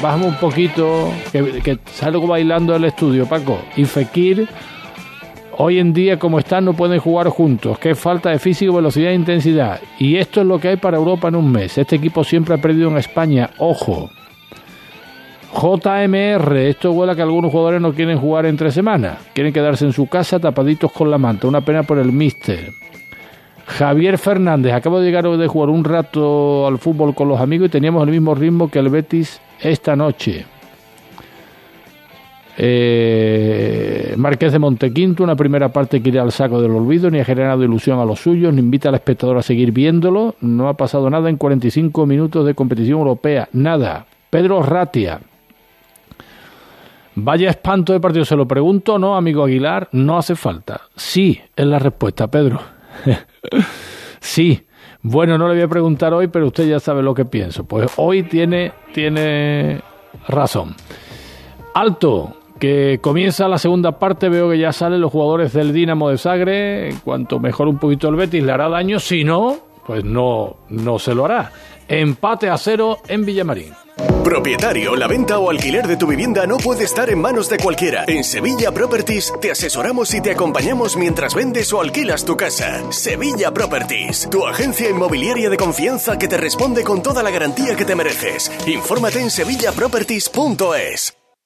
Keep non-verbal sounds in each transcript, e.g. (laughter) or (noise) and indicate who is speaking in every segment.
Speaker 1: Bajamos un poquito, que, salgo bailando del estudio, Paco. Y Fekir, hoy en día como están, no pueden jugar juntos. Qué falta de físico, velocidad e intensidad. Y esto es lo que hay para Europa en un mes. Este equipo siempre ha perdido en España. Ojo. JMR, esto huele a que algunos jugadores no quieren jugar entre semanas. Quieren quedarse en su casa tapaditos con la manta. Una pena por el míster. Javier Fernández, acabo de llegar de jugar un rato al fútbol con los amigos y teníamos el mismo ritmo que el Betis esta noche. Eh, Marqués de Montequinto, una primera parte que irá al saco del olvido, ni ha generado ilusión a los suyos, ni invita al espectador a seguir viéndolo. No ha pasado nada en 45 minutos de competición europea, nada. Pedro Ratia. Vaya espanto de partido, se lo pregunto, ¿no, amigo Aguilar? No hace falta. Sí, es la respuesta, Pedro. (laughs) sí. Bueno, no le voy a preguntar hoy, pero usted ya sabe lo que pienso. Pues hoy tiene, tiene razón. Alto, que comienza la segunda parte, veo que ya salen los jugadores del Dinamo de Sagre. Cuanto mejor un poquito el Betis, le hará daño. Si no, pues no, no se lo hará. Empate a cero en Villamarín.
Speaker 2: Propietario, la venta o alquiler de tu vivienda no puede estar en manos de cualquiera. En Sevilla Properties te asesoramos y te acompañamos mientras vendes o alquilas tu casa. Sevilla Properties, tu agencia inmobiliaria de confianza que te responde con toda la garantía que te mereces. Infórmate en sevillaproperties.es.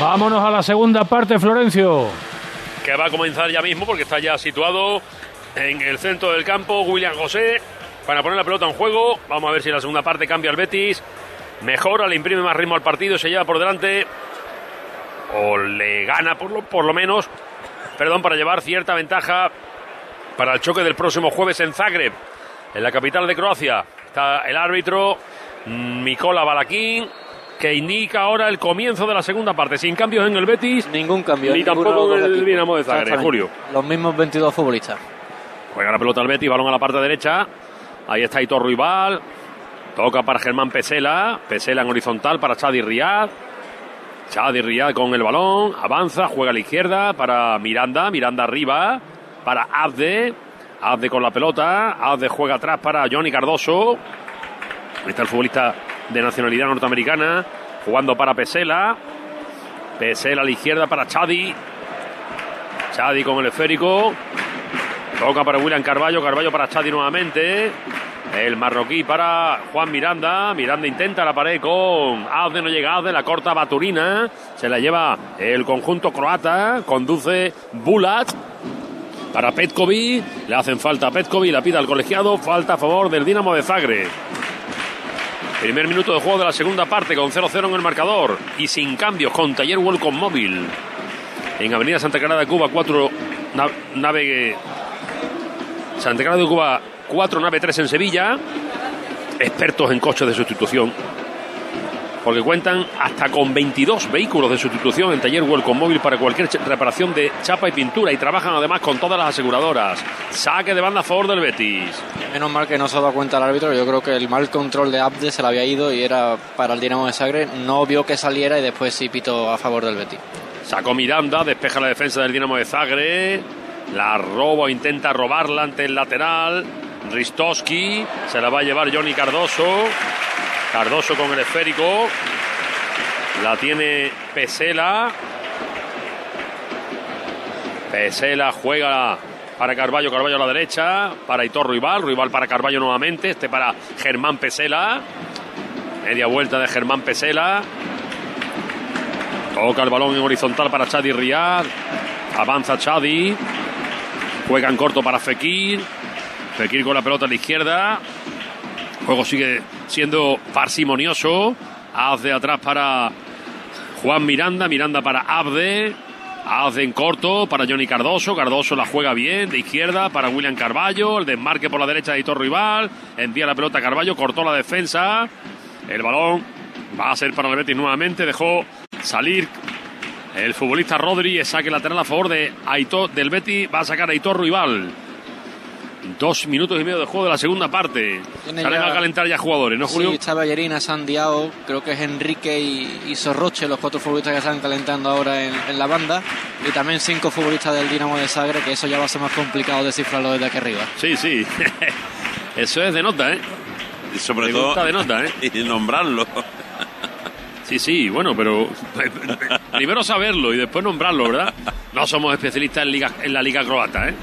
Speaker 1: Vámonos a la segunda parte, Florencio.
Speaker 3: Que va a comenzar ya mismo porque está ya situado en el centro del campo William José para poner la pelota en juego. Vamos a ver si la segunda parte cambia el Betis. Mejora, le imprime más ritmo al partido, se lleva por delante. O le gana por lo, por lo menos. Perdón, para llevar cierta ventaja para el choque del próximo jueves en Zagreb, en la capital de Croacia. Está el árbitro Mikola Balaquín que indica ahora el comienzo de la segunda parte. Sin cambios en el Betis.
Speaker 4: Ningún cambio.
Speaker 3: Ni tampoco en el Dinamo de Zagreb. Julio.
Speaker 4: Los mismos 22 futbolistas.
Speaker 3: Juega la pelota al Betis, balón a la parte derecha. Ahí está Hitor Ruibal. Toca para Germán Pesela. Pesela en horizontal para Chadi Riad. Chadi Riad con el balón. Avanza, juega a la izquierda para Miranda. Miranda arriba para Abde. Abde con la pelota. Abde juega atrás para Johnny Cardoso. Ahí está el futbolista de nacionalidad norteamericana. Jugando para Pesela. Pesela a la izquierda para Chadi. Chadi con el esférico. Toca para William Carballo, Carballo para Chadi nuevamente. El marroquí para Juan Miranda. Miranda intenta la pared con Azde, no llega Azde, la corta Baturina. Se la lleva el conjunto croata. Conduce Bulat para Petkovic. Le hacen falta a Petkovic, la pide al colegiado. Falta a favor del Dinamo de Zagreb. Primer minuto de juego de la segunda parte con 0-0 en el marcador y sin cambios con Taller Welcome Móvil. En Avenida Santa Clara de Cuba 4 nave Santa Clara de Cuba 4 nave 3 en Sevilla. Expertos en coches de sustitución. Porque cuentan hasta con 22 vehículos de sustitución en taller Welcome Móvil para cualquier reparación de chapa y pintura. Y trabajan además con todas las aseguradoras. Saque de banda a favor del Betis.
Speaker 4: Menos mal que no se ha dado cuenta el árbitro. Yo creo que el mal control de Abde se le había ido y era para el Dinamo de Sagre. No vio que saliera y después sí pitó a favor del Betis.
Speaker 3: Sacó Miranda, despeja la defensa del Dinamo de Zagreb. La roba, intenta robarla ante el lateral. Ristowski, se la va a llevar Johnny Cardoso. Cardoso con el esférico. La tiene Pesela. Pesela juega para Carballo, Carballo a la derecha. Para Hitor Ruibal, Ruibal para Carballo nuevamente. Este para Germán Pesela. Media vuelta de Germán Pesela. Toca el balón en horizontal para Chadi Riad. Avanza Chadi. Juega en corto para Fekir. Fekir con la pelota a la izquierda. Juego sigue siendo parsimonioso. Haz de atrás para Juan Miranda. Miranda para Abde. Abde en corto para Johnny Cardoso. Cardoso la juega bien de izquierda para William Carballo. El desmarque por la derecha de Hitor Rival. Envía la pelota a Carballo. Cortó la defensa. El balón Va a ser para el Betis nuevamente. Dejó salir el futbolista Rodri. Saque lateral a favor de Aitor, del Betis. Va a sacar a Aitor Rival. Dos minutos y medio de juego de la segunda parte. Salen
Speaker 4: ya-
Speaker 3: a calentar ya jugadores, ¿no, Julio?
Speaker 4: Sí, está Ballerina, Sandiao, creo que es Enrique y, y Sorroche, los cuatro futbolistas que están calentando ahora en, en la banda. Y también cinco futbolistas del Dinamo de Zagreb, que eso ya va a ser más complicado descifrarlo desde aquí arriba.
Speaker 3: Sí, sí. (laughs) Eso es de nota, ¿eh?
Speaker 5: Y sobre
Speaker 3: Me
Speaker 5: todo.
Speaker 3: de nota, ¿eh? (laughs)
Speaker 5: Y nombrarlo.
Speaker 3: Sí, sí, bueno, pero (laughs) primero saberlo y después nombrarlo, ¿verdad? No somos especialistas en, liga, en la liga croata, ¿eh?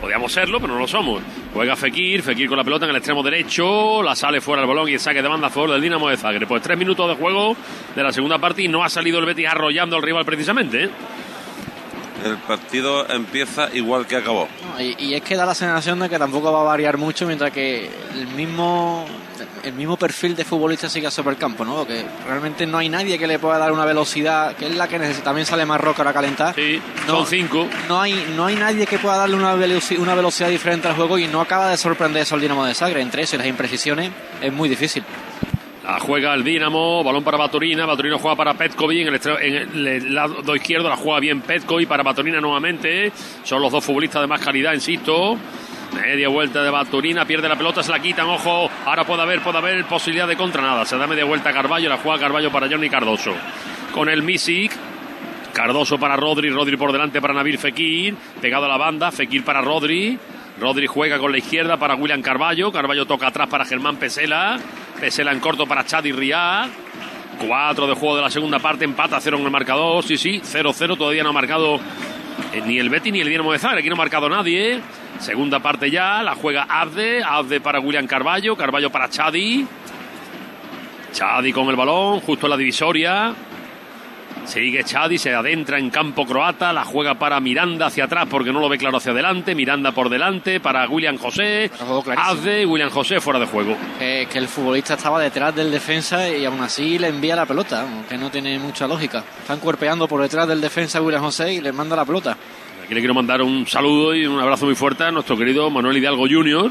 Speaker 3: Podríamos serlo, pero no lo somos. Juega Fekir, Fekir con la pelota en el extremo derecho, la sale fuera el balón y el saque de banda a favor del Dinamo de Zagreb. Pues tres minutos de juego de la segunda parte y no ha salido el Betis arrollando al rival precisamente, ¿eh?
Speaker 5: El partido empieza igual que acabó.
Speaker 4: No, Y, y es que da la sensación de que tampoco va a variar mucho, mientras que el mismo el mismo perfil de futbolista sigue sobre el campo, ¿no? Que realmente no hay nadie que le pueda dar una velocidad, que es la que necesita. También sale más roca a calentar.
Speaker 3: Sí,
Speaker 4: No.
Speaker 3: son cinco.
Speaker 4: No hay, no hay nadie que pueda darle una, veloci- una velocidad diferente al juego y no acaba de sorprender eso al Dinamo de Zagreb. Entre eso y las imprecisiones es muy difícil.
Speaker 3: La juega el Dinamo, balón para Baturina, Baturina juega para Petkovic en el, extre- en el lado izquierdo, la juega bien Petkovic para Baturina nuevamente, son los dos futbolistas de más calidad, insisto. Media vuelta de Baturina, pierde la pelota, se la quitan, ojo, ahora puede haber, puede haber posibilidad de contra nada, se da media vuelta a Carballo, la juega Carballo para Johnny Cardoso. Con el Misic, Cardoso para Rodri, Rodri por delante para Nabil Fekir, pegado a la banda, Fekir para Rodri, Rodri juega con la izquierda para William Carballo, Carballo toca atrás para Germán Pesela, Pesela en corto para Chadi Riad, 4 de juego de la segunda parte, empata 0 en el marcador, sí, sí, 0-0, todavía no ha marcado eh, ni el Betty ni el Dinamo de aquí no ha marcado nadie, segunda parte ya, la juega Abde, Abde para William Carballo, Carballo para Chadi, Chadi con el balón, justo en la divisoria, Sigue Chadi, se adentra en campo croata, la juega para Miranda hacia atrás porque no lo ve claro hacia adelante, Miranda por delante para William José. Azde, William José fuera de juego.
Speaker 4: Que, que el futbolista estaba detrás del defensa y aún así le envía la pelota, que no tiene mucha lógica. Están cuerpeando por detrás del defensa William José y le manda la pelota.
Speaker 3: Aquí le quiero mandar un saludo y un abrazo muy fuerte a nuestro querido Manuel Hidalgo Jr.,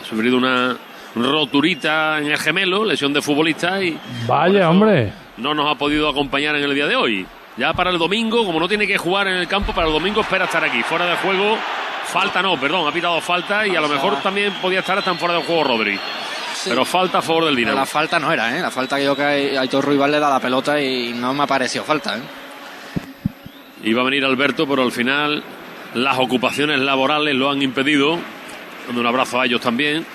Speaker 3: ha sufrido una roturita en el gemelo, lesión de futbolista y
Speaker 1: Vaya,
Speaker 3: eso
Speaker 1: hombre.
Speaker 3: No nos ha podido acompañar en el día de hoy. Ya para el domingo, como no tiene que jugar en el campo, para el domingo espera estar aquí, fuera de juego. Falta no, perdón, ha pitado falta y a lo mejor también podía estar hasta en fuera de juego Rodri. Pero falta a favor del Dinamo.
Speaker 4: la falta no era, ¿eh? La falta que yo que Aitor Ruibal le da la pelota y no me ha parecido falta, ¿eh?
Speaker 3: Iba a venir Alberto, pero al final las ocupaciones laborales lo han impedido. Dando un abrazo a ellos también.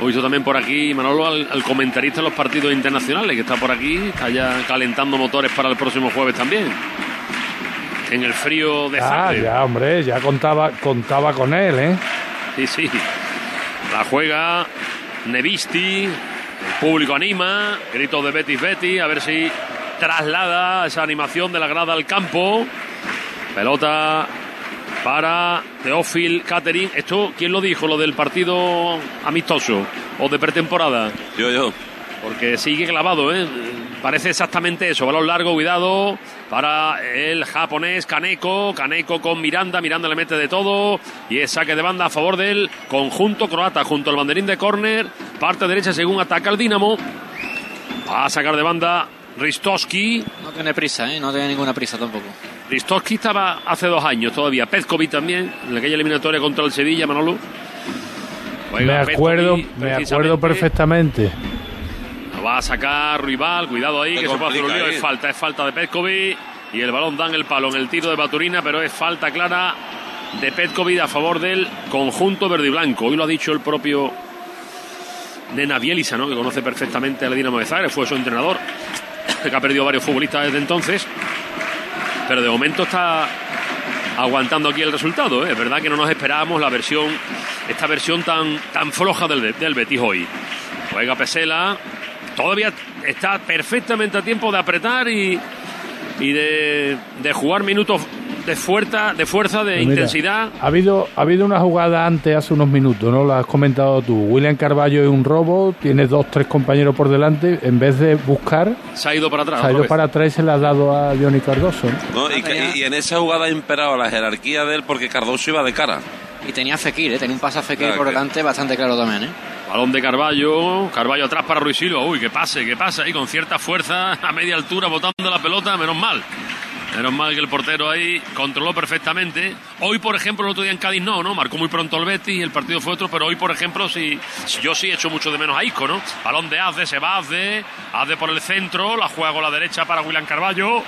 Speaker 3: He visto también por aquí, Manolo, al, al comentarista de los partidos internacionales, que está por aquí, está ya calentando motores para el próximo jueves también. En el frío de
Speaker 1: Ah,
Speaker 3: Zagreb.
Speaker 1: ya, hombre, ya contaba, contaba con él, ¿eh?
Speaker 3: Sí, sí. La juega Nevisti. El público anima. Gritos de Betis Betis. A ver si traslada esa animación de la grada al campo. Pelota para Teófil Catering. ¿Esto quién lo dijo? Lo del partido amistoso o de pretemporada.
Speaker 5: Yo, yo.
Speaker 3: Porque sigue clavado, ¿eh? Parece exactamente eso. Balón largo, cuidado. Para el japonés Kaneko. Kaneko con Miranda. Miranda le mete de todo. Y es saque de banda a favor del conjunto croata. Junto al banderín de córner. Parte derecha según ataca el Dinamo. Va a sacar de banda Ristowski.
Speaker 4: No tiene prisa, ¿eh? No tiene ninguna prisa tampoco.
Speaker 3: Ristowski estaba hace dos años todavía. Pezkovic también. En aquella eliminatoria contra el Sevilla, Manolo.
Speaker 1: Me acuerdo, me acuerdo perfectamente.
Speaker 3: Lo va a sacar rival, cuidado ahí, que se puede hacer un lío. Es falta, es falta de Petkovic. Y el balón dan el palo en el tiro de Baturina, pero es falta clara de Petkovic a favor del conjunto verde y blanco. Hoy lo ha dicho el propio Nena Bielisa, ¿no? que conoce perfectamente al Dinamo de Zagreb, fue su entrenador, (coughs) que ha perdido varios futbolistas desde entonces. Pero de momento está aguantando aquí el resultado. ¿eh? Es verdad que no nos esperábamos la versión, esta versión tan, tan floja del, Betis hoy. Juega Pesela. Todavía está perfectamente a tiempo de apretar y, de jugar minutos de fuerza, de, fuerza, de
Speaker 1: Pues mira,
Speaker 3: intensidad.
Speaker 1: Ha habido, ha habido una jugada antes, hace unos minutos, ¿no? Lo has comentado tú. William Carballo es un robo, tiene dos, tres compañeros por delante. En vez de buscar,
Speaker 3: Se ha ido para atrás.
Speaker 1: se ha ido para atrás y se la ha dado a Johnny Cardoso. ¿no?
Speaker 5: ¿no? Y,
Speaker 4: tenía-
Speaker 5: y en esa jugada ha imperado la jerarquía de él porque Cardoso iba de cara.
Speaker 4: Y tenía Fekir, ¿eh? Tenía un pase a Fekir
Speaker 5: Claro
Speaker 4: por
Speaker 5: que-
Speaker 4: delante bastante claro también, ¿eh?
Speaker 3: Balón de Carballo, Carballo atrás para Ruiz Silva. Uy, que pase, que pase ahí con cierta fuerza a media altura botando la pelota, menos mal. Menos mal que el portero ahí controló perfectamente. Hoy, por ejemplo, el otro día en Cádiz no, ¿no? Marcó muy pronto el Betis y el partido fue otro, pero hoy, por ejemplo, sí, yo sí he hecho mucho de menos a Isco, ¿no? Balón de Azde, se va Azde, Azde por el centro, la juega con la derecha para William Carballo.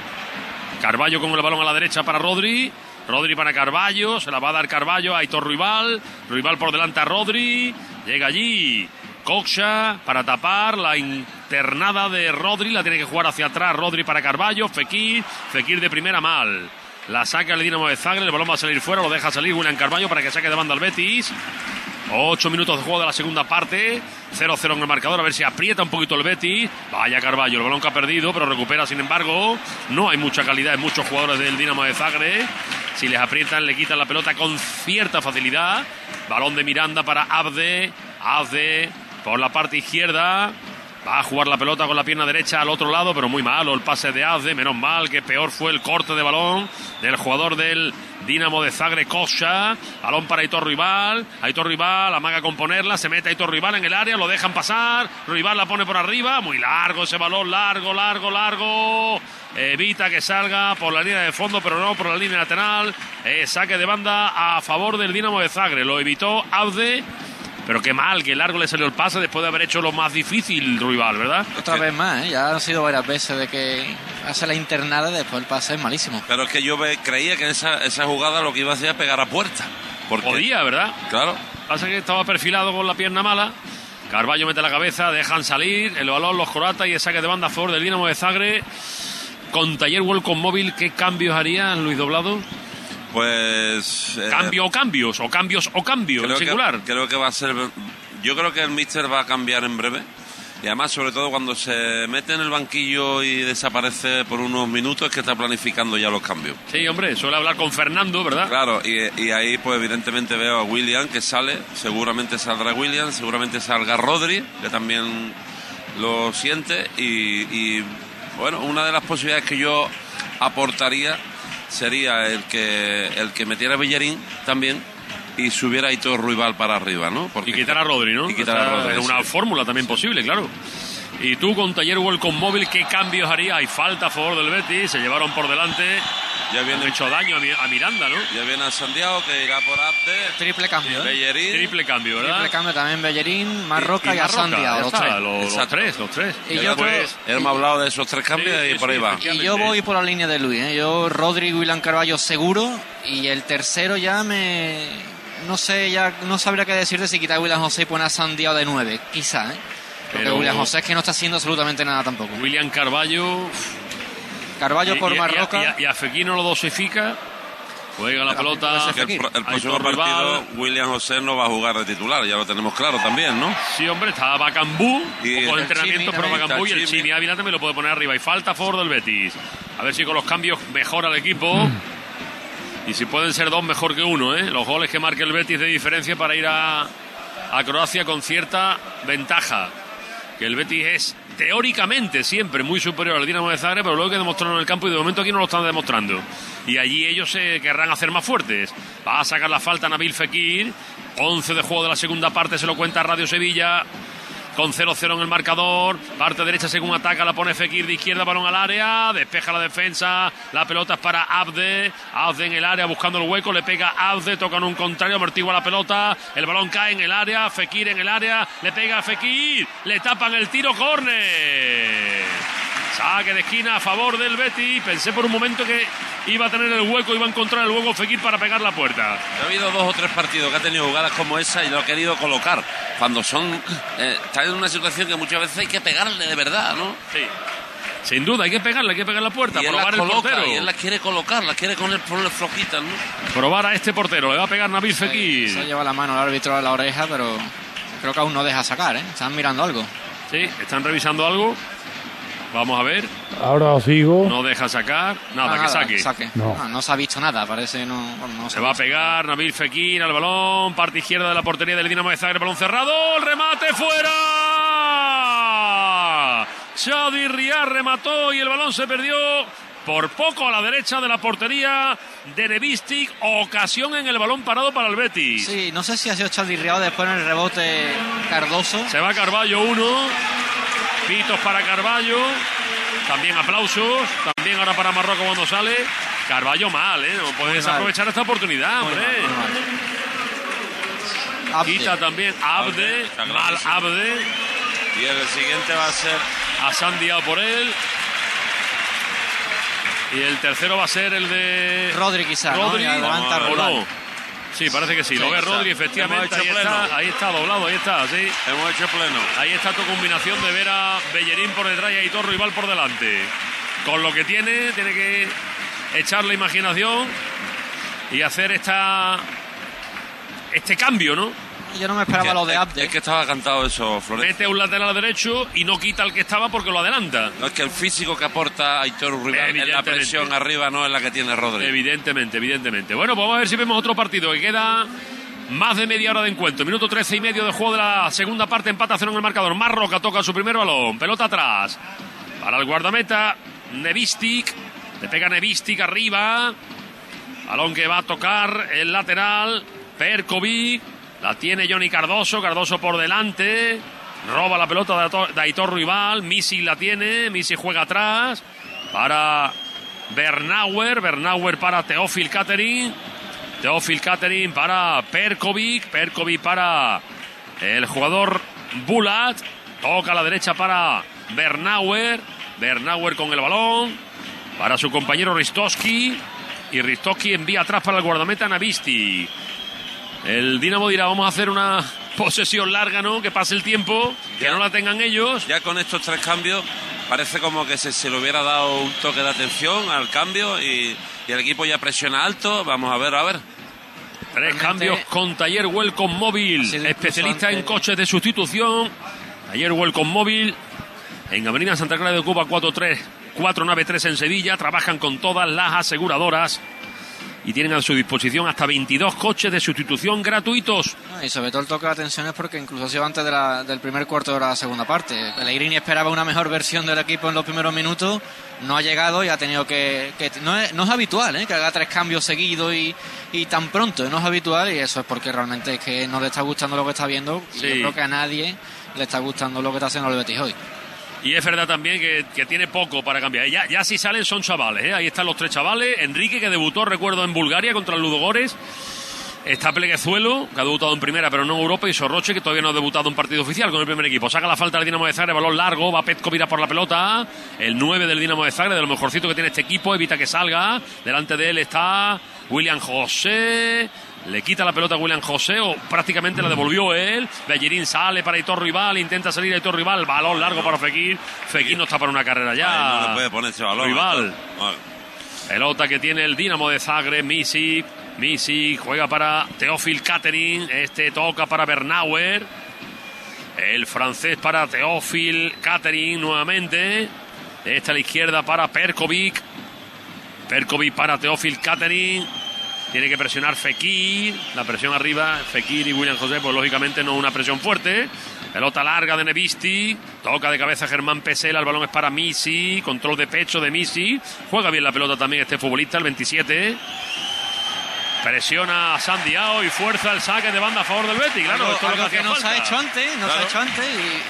Speaker 3: Carballo con el balón a la derecha para Rodri. Rodri para Carballo, se la va a dar Carballo a Aitor Rival. Rival por delante a Rodri. Llega allí Coxa para tapar la internada de Rodri. La tiene que jugar hacia atrás Rodri para Carballo. Fekir. Fekir de primera mal. La saca el Dinamo de Zagreb. El balón va a salir fuera. Lo deja salir William Carballo para que saque de banda al Betis. Ocho minutos de juego de la segunda parte. 0-0 en el marcador. A ver si aprieta un poquito el Betis. Vaya Carballo. El balón que ha perdido, pero recupera sin embargo. No hay mucha calidad en muchos jugadores del Dinamo de Zagreb. Si les aprietan, le quitan la pelota con cierta facilidad. Balón de Miranda para Abde. Abde por la parte izquierda. Va a jugar la pelota con la pierna derecha al otro lado, pero muy malo el pase de Azde. Menos mal que peor fue el corte de balón del jugador del Dinamo de Zagreb, Kosha. Balón para Aitor Rival. Aitor Rival amaga con ponerla. Se mete Aitor Rival en el área. Lo dejan pasar. Rival la pone por arriba. Muy largo ese balón. Largo, largo, largo. Evita que salga por la línea de fondo, pero no por la línea lateral. Eh, saque de banda a favor del Dinamo de Zagreb. Lo evitó Aude. Pero qué mal, qué largo le salió el pase después de haber hecho lo más difícil rival, ¿verdad?
Speaker 4: Otra vez más, ¿eh? ya han sido varias veces de que hace la internada y después el pase es malísimo.
Speaker 5: Pero es que yo creía que esa, esa jugada lo que iba a hacer era pegar a puerta. Porque,
Speaker 3: Podía, ¿verdad?
Speaker 5: Claro.
Speaker 3: Pasa que estaba perfilado con la pierna mala. Carballo mete la cabeza, dejan salir el balón los croatas y el saque de banda a favor del Dinamo de Zagreb. Con Taller World con móvil, ¿qué cambios haría Luis Doblado?
Speaker 5: Pues. eh,
Speaker 3: Cambio o cambios, o cambios o cambios, en
Speaker 5: creo que,
Speaker 3: singular.
Speaker 5: creo que va a ser. Yo creo que el Mister va a cambiar en breve. Y además, sobre todo cuando se mete en el banquillo y desaparece por unos minutos, es que está planificando ya los cambios.
Speaker 3: Sí, hombre, suele hablar con Fernando, ¿verdad?
Speaker 5: Claro, y, y ahí pues evidentemente veo a William que sale, seguramente saldrá William, seguramente salga Rodri, que también lo siente, y, y, bueno, una de las posibilidades que yo aportaría sería el que el que metiera a Bellerín también y subiera todo Ruibal para arriba, ¿no? Porque-
Speaker 3: Y quitar a Rodri, ¿no?
Speaker 5: Y quitar a Rodri,
Speaker 3: Es una
Speaker 5: sí.
Speaker 3: fórmula también posible, claro. Y tú con Taller World con móvil, ¿qué cambios haría? Hay falta a favor del Betis, se llevaron por delante.
Speaker 5: Ya
Speaker 3: Han
Speaker 5: viene,
Speaker 3: hecho daño a, Mi- a Miranda, ¿no?
Speaker 5: ya viene a Santiago que irá por arte,
Speaker 4: Triple cambio, ¿eh?
Speaker 5: Bellerín.
Speaker 3: Triple cambio, ¿verdad?
Speaker 4: Triple cambio también Bellerín, Marroca y,
Speaker 3: Marroca,
Speaker 4: Asandia,
Speaker 3: ya
Speaker 4: los
Speaker 3: está,
Speaker 4: tres.
Speaker 3: Los, tres, los tres.
Speaker 4: Y
Speaker 5: Ya
Speaker 4: yo
Speaker 5: después
Speaker 4: creo-
Speaker 5: hemos hablado de esos tres cambios
Speaker 3: Sí,
Speaker 5: y
Speaker 3: sí,
Speaker 5: por ahí
Speaker 3: sí,
Speaker 5: va.
Speaker 4: Y yo voy por la línea de Luis, ¿eh? Yo, Rodri, William Carballo seguro. Y el tercero ya me. No sé, ya no sabría qué decirte si quitar a William José y poner a Sandiao de 9, quizá, ¿eh? Porque
Speaker 3: Pero-
Speaker 4: William José es que no está haciendo absolutamente nada tampoco.
Speaker 3: William Carballo.
Speaker 4: Carballo
Speaker 3: y-
Speaker 4: por
Speaker 3: y-
Speaker 4: Marroca.
Speaker 3: Y, a- y a Fekir no lo dosifica. Juega la
Speaker 4: Pero
Speaker 3: pelota.
Speaker 5: el, el próximo partido,
Speaker 3: Rival.
Speaker 5: William José no va a jugar de titular, ya lo tenemos claro también, ¿no?
Speaker 3: Sí, hombre, está Bacambú,
Speaker 5: Y
Speaker 3: pocos
Speaker 5: el
Speaker 3: entrenamientos,
Speaker 4: Chimi
Speaker 3: pero. Bacambú y el
Speaker 5: Chimi.
Speaker 3: Ávila también lo puede poner arriba. Y falta a favor del Betis. A ver si con los cambios mejora el equipo.
Speaker 5: Mm.
Speaker 3: Y si pueden ser dos, mejor que uno, ¿eh? Los goles que marque el Betis de diferencia para ir a, a Croacia con cierta ventaja. Que el Betis es teóricamente siempre muy superior al Dinamo de Zagreb, pero luego que demostraron en el campo y de momento aquí no lo están demostrando. Y allí ellos se querrán hacer más fuertes. Va a sacar la falta Nabil Fekir. 11 de juego de la segunda parte, se lo cuenta Radio Sevilla. Con 0-0 en el marcador. Parte derecha según ataca, la pone Fekir de izquierda, balón al área. Despeja la defensa. La pelota es para Abde. Abde en el área buscando el hueco. Le pega Abde, toca en un contrario, amortigua la pelota. El balón cae en el área. Fekir en el área. Le pega a Fekir. Le tapan el tiro, córner. Saque de esquina a favor del Betis. Pensé por un momento que iba a tener el hueco, iba a encontrar el hueco Fekir para pegar la puerta.
Speaker 5: Ha habido dos o tres partidos que ha tenido jugadas como esa y lo ha querido colocar. Cuando son. Eh, está en una situación que muchas veces hay que pegarle de verdad, ¿no?
Speaker 3: Sí. Sin duda, hay que pegarle, hay que pegar la puerta,
Speaker 5: y él las
Speaker 3: probar el
Speaker 5: coloca,
Speaker 3: portero.
Speaker 5: y él las quiere colocar, las quiere poner, ponerle flojitas, ¿no?
Speaker 3: Probar a este portero, le va a pegar Nabil Fekir.
Speaker 4: Se lleva la mano al árbitro a la oreja, pero creo que aún no deja sacar, ¿eh? Están mirando algo.
Speaker 3: Sí, están revisando algo. Vamos a ver.
Speaker 1: Ahora sigo.
Speaker 3: No deja sacar. Nada,
Speaker 4: Ah,
Speaker 3: que saque.
Speaker 1: No.
Speaker 4: Ah, no se ha visto nada, parece no, no
Speaker 3: Se va a pegar Nabil Fekir al balón. Parte izquierda de la portería del Dinamo de Zagreb. Balón cerrado. El remate fuera. Xavi Riar remató y el balón se perdió por poco a la derecha de la portería de Nevistic, ocasión en el balón parado para el Betis.
Speaker 4: Sí, no sé si ha sido Chadirriado después en el rebote Cardoso.
Speaker 3: Se va Carballo uno, pitos para Carballo, también aplausos, también ahora para Marroco cuando sale. Carballo mal, ¿eh? No puedes aprovechar esta oportunidad, hombre. Quita también Abde, mal Abde.
Speaker 5: Y el siguiente va a ser
Speaker 3: a Sandiao por él. Y el tercero va a ser el de.
Speaker 4: Rodri, quizá.
Speaker 3: Rodri,
Speaker 4: ¿no?
Speaker 3: no. Sí, parece que sí. Lo ve Rodri, efectivamente. Ahí está, ahí está, doblado, ahí está, sí.
Speaker 5: Hemos hecho pleno.
Speaker 3: Ahí está tu combinación de ver a Bellerín por detrás y a Hitor Rival por delante. Con lo que tiene, tiene que echar la imaginación y hacer esta este cambio, ¿no?
Speaker 4: Yo no me esperaba lo de Abde.
Speaker 5: Es que estaba cantado eso, Flores.
Speaker 3: Mete un lateral derecho y no quita al que estaba porque lo adelanta.
Speaker 5: No, es que el físico que aporta Aitor Rival en la presión arriba no es la que tiene Rodri.
Speaker 3: Evidentemente, evidentemente. Bueno, pues vamos a ver si vemos otro partido que queda más de media hora de encuentro. Minuto 13 y medio de juego de la segunda parte. Empata cero en el marcador. Marroca toca su primer balón. Pelota atrás. Para el guardameta. Nevistic. Le pega Nevistic arriba. Balón que va a tocar el lateral. Perkovic. La tiene Johnny Cardoso, Cardoso por delante. Roba la pelota de Aitor Rival. Misi la tiene. Misi juega atrás. Para Bernauer. Bernauer para Teófil Catering. Teófil Catering para Perkovic. Perkovic para el jugador Bulat. Toca a la derecha para Bernauer. Bernauer con el balón. Para su compañero Ristoski. Y Ristoski envía atrás para el guardameta Navisti. El Dinamo dirá, vamos a hacer una posesión larga, ¿no? Que pase el tiempo, que no la tengan ellos.
Speaker 5: Ya con estos tres cambios parece como que se, se le hubiera dado un toque de atención al cambio y, el equipo ya presiona alto. Vamos a ver, a ver.
Speaker 3: Tres cambios con Taller Welcome Móvil, especialista en coches de sustitución. Taller Welcome Móvil, en Avenida Santa Clara de Cuba 43, 493 en Sevilla. Trabajan con todas las aseguradoras y tienen a su disposición hasta 22 coches de sustitución gratuitos.
Speaker 4: Y sobre todo el toque de atención es porque incluso ha sido antes del primer cuarto de la segunda parte. Pellegrini esperaba una mejor versión del equipo en los primeros minutos, no ha llegado y ha tenido que... no, es, habitual ¿eh? que haga tres cambios seguidos y, tan pronto, no es habitual y eso es porque realmente es que no le está gustando lo que está viendo y yo creo que a nadie le está gustando lo que está haciendo el Betis hoy.
Speaker 3: Y es verdad también que, tiene poco para cambiar. Ya, ya si salen son chavales, ¿eh? ahí están los tres chavales. Enrique, que debutó, recuerdo, en Bulgaria contra el Ludogores. Está Pleguezuelo, que ha debutado en primera, pero no en Europa, y Sorroche, que todavía no ha debutado en partido oficial con el primer equipo. Saca la falta del Dinamo de Zagreb, balón largo, va Petko, mira por la pelota. El 9 del Dinamo de Zagreb, de lo mejorcito que tiene este equipo, evita que salga. Delante de él está William José. Le quita la pelota a William José o prácticamente la devolvió él. Bellerín sale para Hitor Rival, intenta salir a Hitor Rival, balón largo para Fekir. Fekir no está para una carrera ya.
Speaker 5: no le puede poner ese balón.
Speaker 3: Rival. Pelota que tiene el Dinamo de Zagreb, Misi. Misi juega para Teófil Catering. Este toca para Bernauer. El francés para Teófil Catering nuevamente. Esta a la izquierda para Perkovic. Perkovic para Teófil Catering. Tiene que presionar Fekir. La presión arriba, Fekir y William José, pues lógicamente no una presión fuerte. Pelota larga de Nevisti. Toca de cabeza Germán Pesela. El balón es para Misi. Control de pecho de Misi. Juega bien la pelota también este futbolista, el 27. Presiona a Sandiao y fuerza el saque de banda a favor del Betis. Claro,
Speaker 4: esto es lo que, no se ha hecho antes, no se ha hecho antes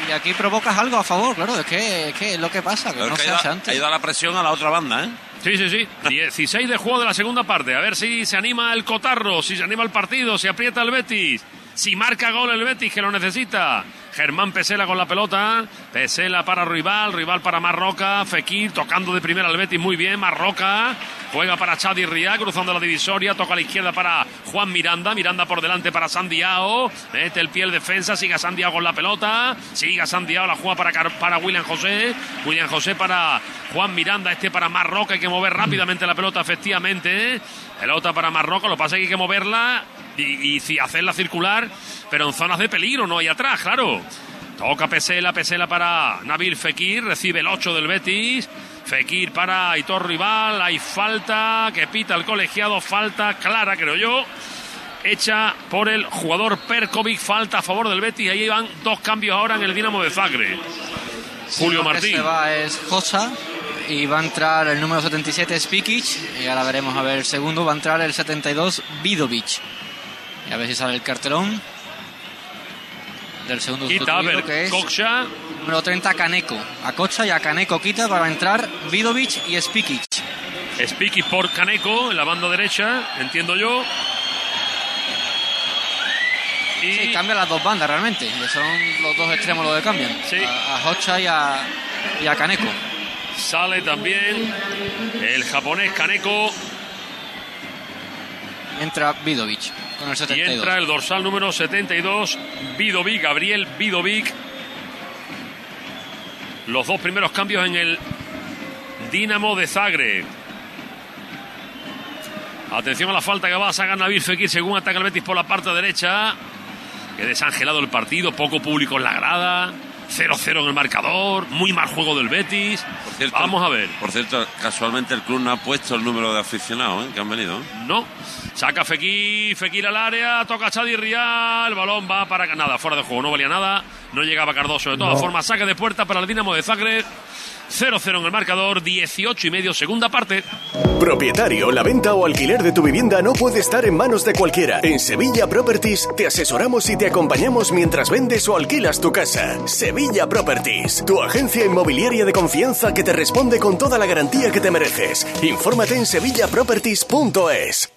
Speaker 4: y, aquí provocas algo a favor, claro, es que, es, lo que pasa, que no se ha hecho antes.
Speaker 5: Ha ido a la presión a la otra banda, ¿eh?
Speaker 3: Sí, sí, sí. 16 de juego de la segunda parte. A ver si se anima el Cotarro, si se anima el partido, si aprieta el Betis, si marca gol el Betis que lo necesita. Germán Pesela con la pelota. Pesela para Rival, Rival para Marroca. Fekir tocando de primera al Betis muy bien. Marroca juega para Chadi Ria, cruzando la divisoria. Toca a la izquierda para Juan Miranda. Miranda por delante para Sandiao. Mete el pie el defensa. Siga Sandiao con la pelota. Siga Sandiao. La juega para, para William José. William José para Juan Miranda. Este para Marroca. Hay que mover rápidamente la pelota, efectivamente. Pelota para Marroca. Lo pasa que hay que moverla y, y hacerla circular, pero en zonas de peligro, no hay atrás, claro. Toca Pesela, Pesela para Nabil Fekir, recibe el 8 del Betis. Fekir para Aitor Rival, hay falta que pita el colegiado, falta clara, creo yo. Hecha por el jugador Perkovic, falta a favor del Betis. Ahí van dos cambios ahora en el Dinamo de Zagreb. Julio Martín.
Speaker 4: se va es Josa y va a entrar el número 77 Spikic y ahora veremos a ver el segundo va a entrar el 72 Vidovic y a ver si sale el cartelón del segundo
Speaker 3: Quita,
Speaker 4: sustituido, que es
Speaker 3: Coxa.
Speaker 4: número 30 Kaneko a Cocha y a Kaneko quita para entrar Vidovic y Spikic
Speaker 3: Spiky por Caneco en la banda derecha, entiendo yo. Y
Speaker 4: Sí, cambia las dos bandas realmente. Son los dos extremos los que cambian.
Speaker 3: Sí.
Speaker 4: A, a Hocha y a, y a Kaneko.
Speaker 3: sale también el japonés Kaneko
Speaker 4: Entra Vidovic el
Speaker 3: y
Speaker 4: 72.
Speaker 3: entra el dorsal número 72, Vidovic, Gabriel Vidovic. Los dos primeros cambios en el Dinamo de Zagreb. Atención a la falta que va a sacar Nabil Fekir según ataca el Betis por la parte derecha. Que desangelado el partido, poco público en la grada. 0-0 en el marcador, muy mal juego del Betis.
Speaker 5: Por cierto,
Speaker 3: Vamos a ver.
Speaker 5: Por cierto, casualmente el club no ha puesto el número de aficionados ¿eh? que han venido. ¿eh?
Speaker 3: No. Saca Fekir, Fekir al área, toca Chadi Rial, el balón va para nada, fuera de juego, no valía nada, no llegaba Cardoso. De todas
Speaker 1: No.
Speaker 3: formas, saque de puerta para el Dinamo de Zagreb. 0-0 en el marcador, 18 y medio, segunda parte.
Speaker 2: Propietario, la venta o alquiler de tu vivienda no puede estar en manos de cualquiera. En Sevilla Properties te asesoramos y te acompañamos mientras vendes o alquilas tu casa. Sevilla Properties, tu agencia inmobiliaria de confianza que te responde con toda la garantía que te mereces. Infórmate en sevillaproperties.es.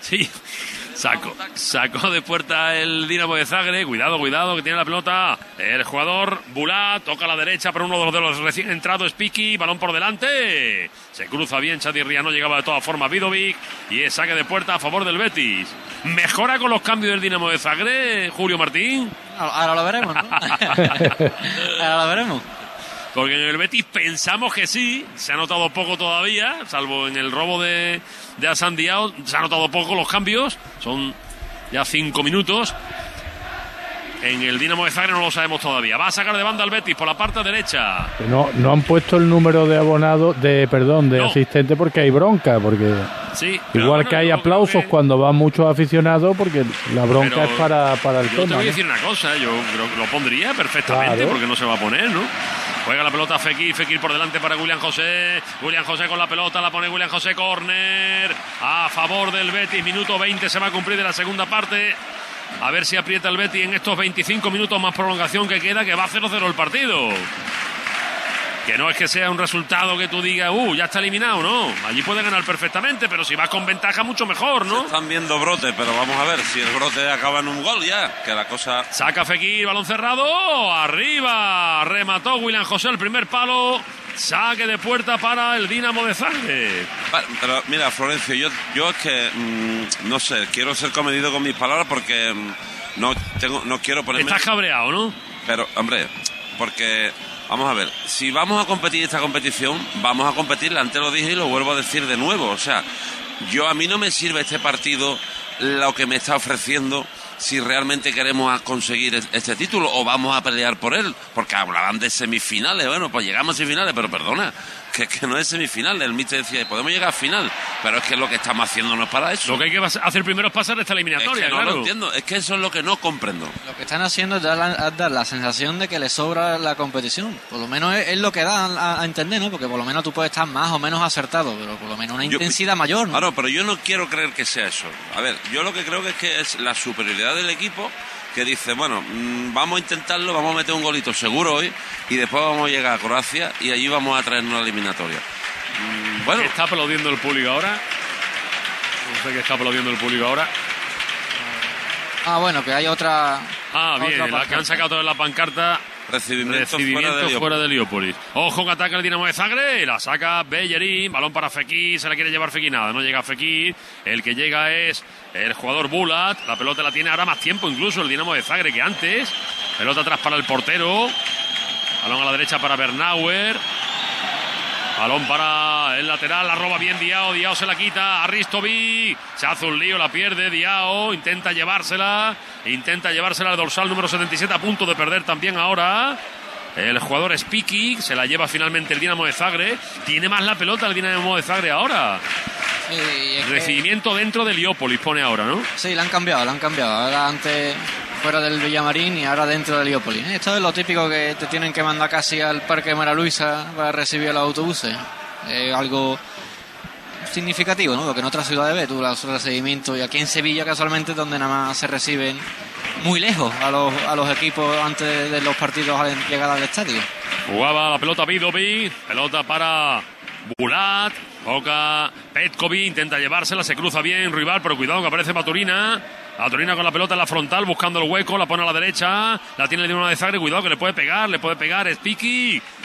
Speaker 3: Sí, saco, sacó de puerta el Dinamo de Zagreb. Cuidado, cuidado, que tiene la pelota. El jugador Bulat toca a la derecha para uno de los, de los recién entrados, Piki. Balón por delante. Se cruza bien, Chadirria no llegaba de todas formas Vidovic. Y es saque de puerta a favor del Betis. Mejora con los cambios del Dinamo de Zagreb, Julio Martín.
Speaker 4: Ahora lo veremos, ¿no? (laughs) Ahora lo veremos.
Speaker 3: Porque en el Betis pensamos que sí, se ha notado poco todavía, salvo en el robo de, de Asan Diao, se ha notado poco los cambios, son ya cinco minutos. En el Dinamo de Zagreb no lo sabemos todavía. Va a sacar de banda al Betis por la parte derecha.
Speaker 1: No, no han puesto el número de abonado, de perdón, de
Speaker 3: No.
Speaker 1: asistente porque hay bronca, porque
Speaker 3: Sí.
Speaker 1: igual
Speaker 3: bueno,
Speaker 1: que hay
Speaker 3: yo
Speaker 1: aplausos
Speaker 3: que-
Speaker 1: cuando van muchos aficionados, porque la bronca
Speaker 3: Pero
Speaker 1: es para, para el
Speaker 3: Yo te
Speaker 1: tema.
Speaker 3: voy a
Speaker 1: ¿no?
Speaker 3: decir una cosa, yo creo que lo pondría perfectamente
Speaker 1: Claro.
Speaker 3: porque no se va a poner, ¿no? Juega la pelota Fekir, Fekir por delante para William José. William José con la pelota, la pone William José, corner a favor del Betis. Minuto 20 se va a cumplir de la segunda parte. A ver si aprieta el Betis en estos 25 minutos más prolongación que queda, que va a 0-0 el partido. Que no es que sea un resultado que tú digas, uh, ya está eliminado, no. Allí puede ganar perfectamente, pero si vas con ventaja, mucho mejor, ¿no?
Speaker 5: Están viendo brote, pero vamos a ver si el brote acaba en un gol ya, que la cosa...
Speaker 3: Saca Fekir, balón cerrado, arriba, remató William José el primer palo, saque de puerta para el Dinamo de Zagreb.
Speaker 5: Pero mira, Florencio, yo, yo es que, mm, no sé, quiero ser comedido con mis palabras porque mm, no, tengo, no quiero ponerme...
Speaker 3: Estás cabreado, ¿no?
Speaker 5: Pero, hombre, porque, vamos a ver, si vamos a competir esta competición, vamos a competirla. Antes lo dije y lo vuelvo a decir de nuevo. O sea, yo a mí no me sirve este partido lo que me está ofreciendo si realmente queremos conseguir es- este título o vamos a pelear por él. Porque hablaban de semifinales. Bueno, pues llegamos a semifinales, pero perdona, que, que no es semifinal. El míster decía, podemos llegar a final, pero es que lo que estamos haciendo no es para eso.
Speaker 3: Lo que hay que hacer primero es pasar esta
Speaker 5: es
Speaker 3: eliminatoria,
Speaker 5: que no
Speaker 3: claro.
Speaker 5: lo entiendo, es que eso es lo que no comprendo.
Speaker 4: Lo que están haciendo es dar la, es dar la sensación de que le sobra la competición. Por lo menos es, es lo que da a, a entender, ¿no? Porque por lo menos tú puedes estar más o menos acertado, pero por lo menos una
Speaker 5: Yo-
Speaker 4: intensidad mayor, ¿no?
Speaker 5: Claro, pero yo no quiero creer que sea eso. A ver, yo lo que creo que es que es la superioridad del equipo que dice, bueno, mm, vamos a intentarlo, vamos a meter un golito seguro hoy y después vamos a llegar a Croacia y allí vamos a traernos la eliminatoria. Mm, Bueno,
Speaker 3: ¿Qué está aplaudiendo el público ahora? No sé qué está aplaudiendo el público ahora.
Speaker 4: Ah, bueno, que hay otra.
Speaker 3: Ah, bien,
Speaker 4: otra
Speaker 3: la que han sacado toda la pancarta.
Speaker 5: Recibimiento,
Speaker 3: Recibimiento
Speaker 5: fuera de
Speaker 3: fuera de Heliópolis. Ojo que ataca el Dinamo de Zagreb. La saca Bellerín. Balón para Fekir. Se la quiere llevar Fekir. Nada, no llega Fekir. El que llega es el jugador Bulat. La pelota la tiene ahora más tiempo incluso el Dinamo de Zagreb que antes. Pelota atrás para el portero. Balón a la derecha para Bernauer. Balón para el lateral, la roba bien Diao, Diao se la quita, Aristovic, se hace un lío, la pierde Diao, intenta llevársela, intenta llevársela al dorsal número 77 a punto de perder también ahora. El jugador Spiky se la lleva finalmente el Dinamo de Zagreb. Tiene más la pelota el Dinamo de Zagreb ahora.
Speaker 4: Sí, que-
Speaker 3: Recibimiento dentro del Liópolis pone ahora, ¿no?
Speaker 4: Sí, la han cambiado, la han cambiado. Ahora antes fuera del Villamarín y ahora dentro del Heliópolis. Esto es lo típico que te tienen que mandar casi al Parque Mara Luisa para recibir los autobuses. Es algo significativo, ¿no? Porque en otras ciudades ves tú los recibimientos y aquí en Sevilla casualmente donde nada más se reciben muy lejos a los, a los equipos antes de los partidos al llegar al estadio.
Speaker 3: Jugaba la pelota Vidovi, pelota para Bulat, toca Petkovic, intenta llevársela, se cruza bien rival, pero cuidado que aparece Maturina. Maturina con la pelota en la frontal, buscando el hueco, la pone a la derecha, la tiene el Dinamo de Zagreb, cuidado que le puede pegar, le puede pegar, es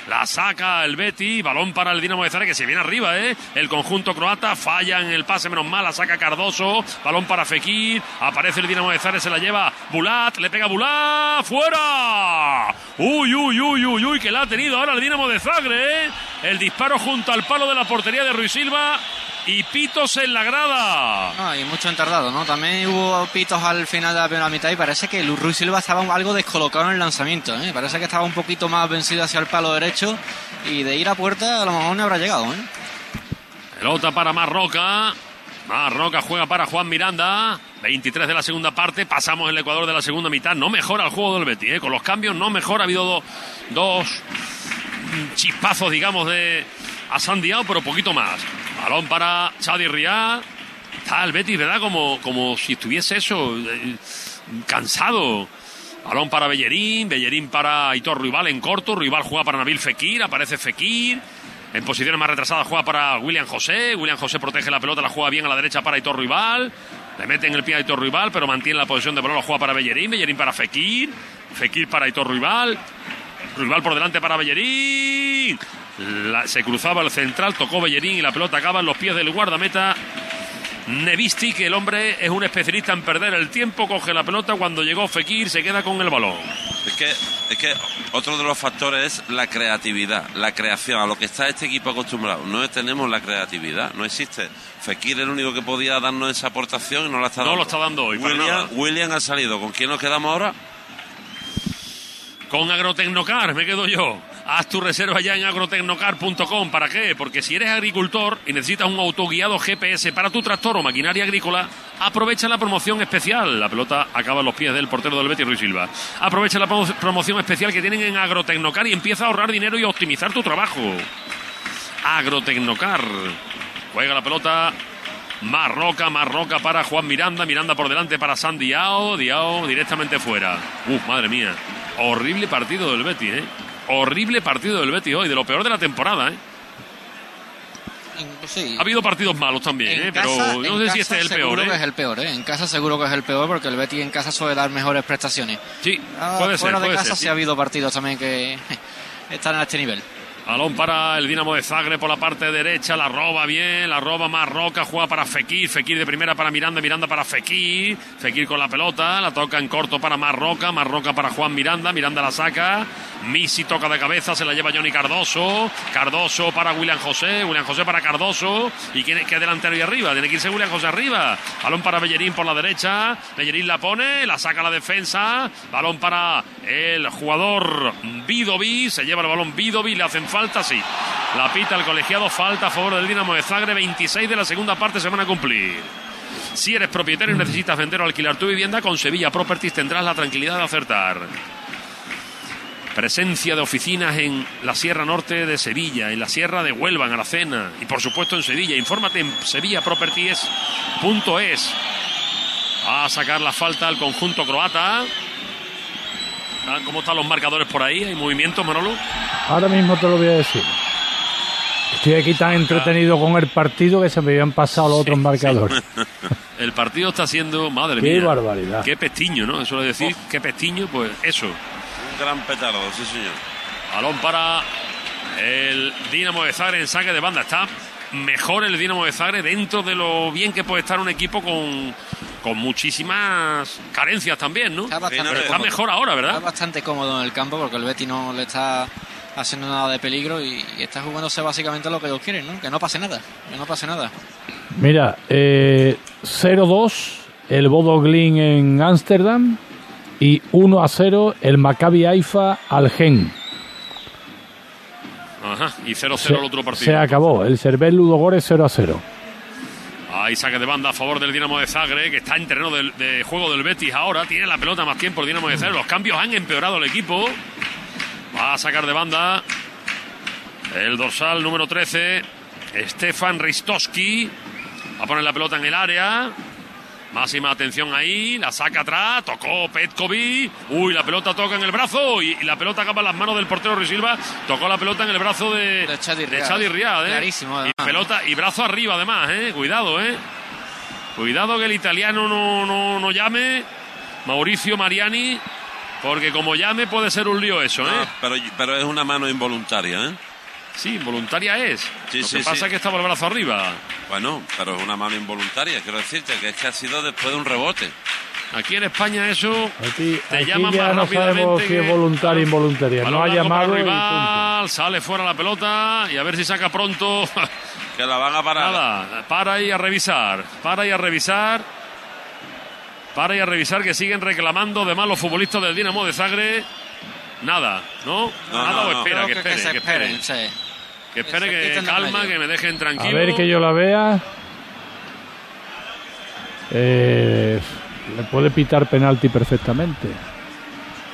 Speaker 3: la saca el Betty, balón para el Dinamo de Zagreb que se viene arriba, ¿eh? El conjunto croata falla en el pase, menos mal, la saca Cardoso, balón para Fekir, aparece el Dinamo de Zagreb, se la lleva Bulat, le pega Bulat, ¡fuera! Uy, uy, uy, uy, uy, que la ha tenido ahora el Dinamo de Zagreb, ¿eh? El disparo junto al palo de la portería de Ruiz Silva y pitos en la grada.
Speaker 4: No, y mucho entardado, ¿no? También hubo pitos al final de la primera mitad y parece que Ruiz Silva estaba algo descolocado en el lanzamiento, ¿eh? Parece que estaba un poquito más vencido hacia el palo derecho y de ir a puerta a lo mejor no habrá llegado, ¿eh?
Speaker 3: Pelota para Marroca. Marroca juega para Juan Miranda. 23 de la segunda parte. Pasamos el Ecuador de la segunda mitad. No mejora el juego del Betis. ¿eh? Con los cambios no mejora. Ha habido do- dos chispazos, digamos, de Asandiao, pero poquito más. Balón para Chadi Riad. Está el Betis, ¿verdad? Como, como si estuviese eso, eh, cansado. Balón para Bellerín, Bellerín para Hitor Ruibal en corto, Ruibal juega para Nabil Fekir, aparece Fekir. En posiciones más retrasadas juega para William José, William José protege la pelota, la juega bien a la derecha para Hitor Ruibal. Le mete en el pie a Hitor Ruibal, pero mantiene la posición de balón, la juega para Bellerín, Bellerín para Fekir, Fekir para Hitor Ruibal. Ruibal por delante para Bellerín. La- se cruzaba el central, tocó Bellerín y la pelota acaba en los pies del guardameta. Nevisti, que el hombre es un especialista en perder el tiempo, coge la pelota cuando llegó Fekir, se queda con el balón.
Speaker 5: Es que, es que otro de los factores es la creatividad, la creación, a lo que está este equipo acostumbrado. No tenemos la creatividad, no existe. Fekir es el único que podía darnos esa aportación y no la está
Speaker 3: No
Speaker 5: dando.
Speaker 3: lo está dando hoy,
Speaker 5: William ha salido. ¿Con quién nos quedamos ahora?
Speaker 3: Con Agrotecnocar, me quedo yo. Haz tu reserva ya en agrotecnocar.com. ¿Para qué? Porque si eres agricultor y necesitas un autoguiado GPS para tu tractor o maquinaria agrícola, aprovecha la promoción especial. La pelota acaba en los pies del portero del Betis, Ruiz Silva. Aprovecha la promo- promoción especial que tienen en Agrotecnocar y empieza a ahorrar dinero y a optimizar tu trabajo. Agrotecnocar. Juega la pelota. Marroca, Marroca para Juan Miranda, Miranda por delante para San Diao, Diao directamente fuera. Uf, madre mía. Horrible partido del Betis, ¿eh? Horrible partido del Betis hoy, de lo peor de la temporada, ¿eh?
Speaker 4: Sí.
Speaker 3: Ha habido partidos malos también,
Speaker 4: En
Speaker 3: ¿eh?
Speaker 4: casa-
Speaker 3: Pero yo no sé si este es el
Speaker 4: seguro
Speaker 3: peor,
Speaker 4: que es
Speaker 3: ¿eh?
Speaker 4: el peor, ¿eh? En casa seguro que es el peor porque el Betis en casa suele dar mejores prestaciones.
Speaker 3: Sí,
Speaker 4: Ah,
Speaker 3: puede ser,
Speaker 4: fuera de
Speaker 3: puede
Speaker 4: casa
Speaker 3: ser.
Speaker 4: sí
Speaker 3: sí.
Speaker 4: ha habido partidos también que (laughs) están a este nivel.
Speaker 3: Balón para el Dinamo de Zagreb por la parte derecha, la roba bien, la roba Marroca, juega para Fekir, Fekir de primera para Miranda, Miranda para Fekir, Fekir con la pelota, la toca en corto para Marroca, Marroca para Juan Miranda, Miranda la saca, Misi toca de cabeza, se la lleva Johnny Cardoso, Cardoso para William José, William José para Cardoso, y quién es que delantero y arriba, tiene que irse William José arriba, balón para Bellerín por la derecha, Bellerín la pone, la saca la defensa, balón para el jugador Vidovi, se lleva el balón Vidovi, le hacen falta, sí. La pita el colegiado, falta a favor del Dinamo de Zagreb, 26 de la segunda parte se van a cumplir. Si eres propietario y necesitas vender o alquilar tu vivienda, con Sevilla Properties tendrás la tranquilidad de acertar. Presencia de oficinas en la Sierra Norte de Sevilla, en la Sierra de Huelva, en Aracena y por supuesto en Sevilla. Infórmate en sevillaproperties.es. Va a sacar la falta al conjunto croata. ¿Cómo están los marcadores por ahí? ¿Hay movimientos, Manolo?
Speaker 1: Ahora mismo te lo voy a decir. Estoy aquí tan entretenido con el partido que se me habían pasado los otros marcadores. (laughs)
Speaker 3: El partido está siendo, madre
Speaker 1: Qué
Speaker 3: mía.
Speaker 1: barbaridad.
Speaker 3: Qué pestiño, ¿no? Eso es decir, qué pestiño, pues eso.
Speaker 5: Un gran petardo, sí señor.
Speaker 3: Balón para el Dinamo de Zagreb en saque de banda. Está mejor el Dinamo de Zagreb dentro de lo bien que puede estar un equipo con, con muchísimas carencias también, ¿no?
Speaker 4: Está bastante
Speaker 3: Pero está mejor ahora,
Speaker 4: Está
Speaker 3: ¿verdad?
Speaker 4: bastante cómodo en el campo porque el Betis no le está haciendo nada de peligro y, y está jugándose básicamente lo que ellos quieren, ¿no? Que no pase nada, que no pase nada.
Speaker 1: Mira, eh, 0-2 el Bodo Glin en Ámsterdam y 1-0 el Maccabi Haifa al Gen.
Speaker 3: Ajá, y 0-0
Speaker 1: Se,
Speaker 3: el otro partido.
Speaker 1: se acabó, el Cervel Ludogorets 0-0.
Speaker 3: Ahí saque de banda a favor del Dinamo de Zagreb, que está en terreno de, juego del Betis ahora. Tiene la pelota más tiempo el Dinamo de Zagreb. Los cambios han empeorado el equipo. Va a sacar de banda el dorsal número 13, Stefan Ristowski. Va a poner la pelota en el área. Máxima atención ahí, la saca atrás, tocó Petkovic. Uy, la pelota toca en el brazo y, y la pelota acaba en las manos del portero Ruiz Silva. Tocó la pelota en el brazo de,
Speaker 4: De Chadi
Speaker 3: de
Speaker 4: Riad.
Speaker 3: ¿eh?
Speaker 4: Clarísimo,
Speaker 3: Y
Speaker 4: además.
Speaker 3: pelota y brazo arriba además, ¿eh? Cuidado, ¿eh? Cuidado que el italiano no, no, no llame. Mauricio Mariani. Porque como llame puede ser un lío eso, ¿eh?
Speaker 5: Pero, pero es una mano involuntaria, ¿eh?
Speaker 3: Sí, involuntaria es.
Speaker 5: Sí,
Speaker 3: Lo
Speaker 5: sí,
Speaker 3: que pasa
Speaker 5: sí.
Speaker 3: es que estaba el brazo arriba.
Speaker 5: Bueno, pero es una mano involuntaria, quiero decirte, que es que ha sido después de un rebote.
Speaker 3: Aquí en España eso
Speaker 1: Aquí,
Speaker 3: te
Speaker 1: aquí
Speaker 3: llaman
Speaker 1: ya
Speaker 3: más
Speaker 1: no sabemos
Speaker 3: rápidamente
Speaker 1: si es
Speaker 3: que-
Speaker 1: voluntaria o involuntaria.
Speaker 3: Balón
Speaker 1: No ha llamado
Speaker 3: el
Speaker 1: y punto.
Speaker 3: rival, sale fuera la pelota y a ver si saca pronto. (laughs)
Speaker 5: Que la van a parar.
Speaker 3: Nada, para y a revisar, para y a revisar. Para y a revisar que siguen reclamando de más los futbolistas del Dinamo de Zagreb. Nada, ¿no?
Speaker 5: No,
Speaker 3: Nada
Speaker 5: no,
Speaker 3: o espera, que
Speaker 4: que,
Speaker 3: espere,
Speaker 4: que se
Speaker 3: que espere.
Speaker 4: esperen, sí.
Speaker 3: Que espere,
Speaker 4: Que
Speaker 3: calma, que me dejen
Speaker 1: A
Speaker 3: tranquilo.
Speaker 1: ver que yo la vea. Eh, le puede pitar penalti perfectamente.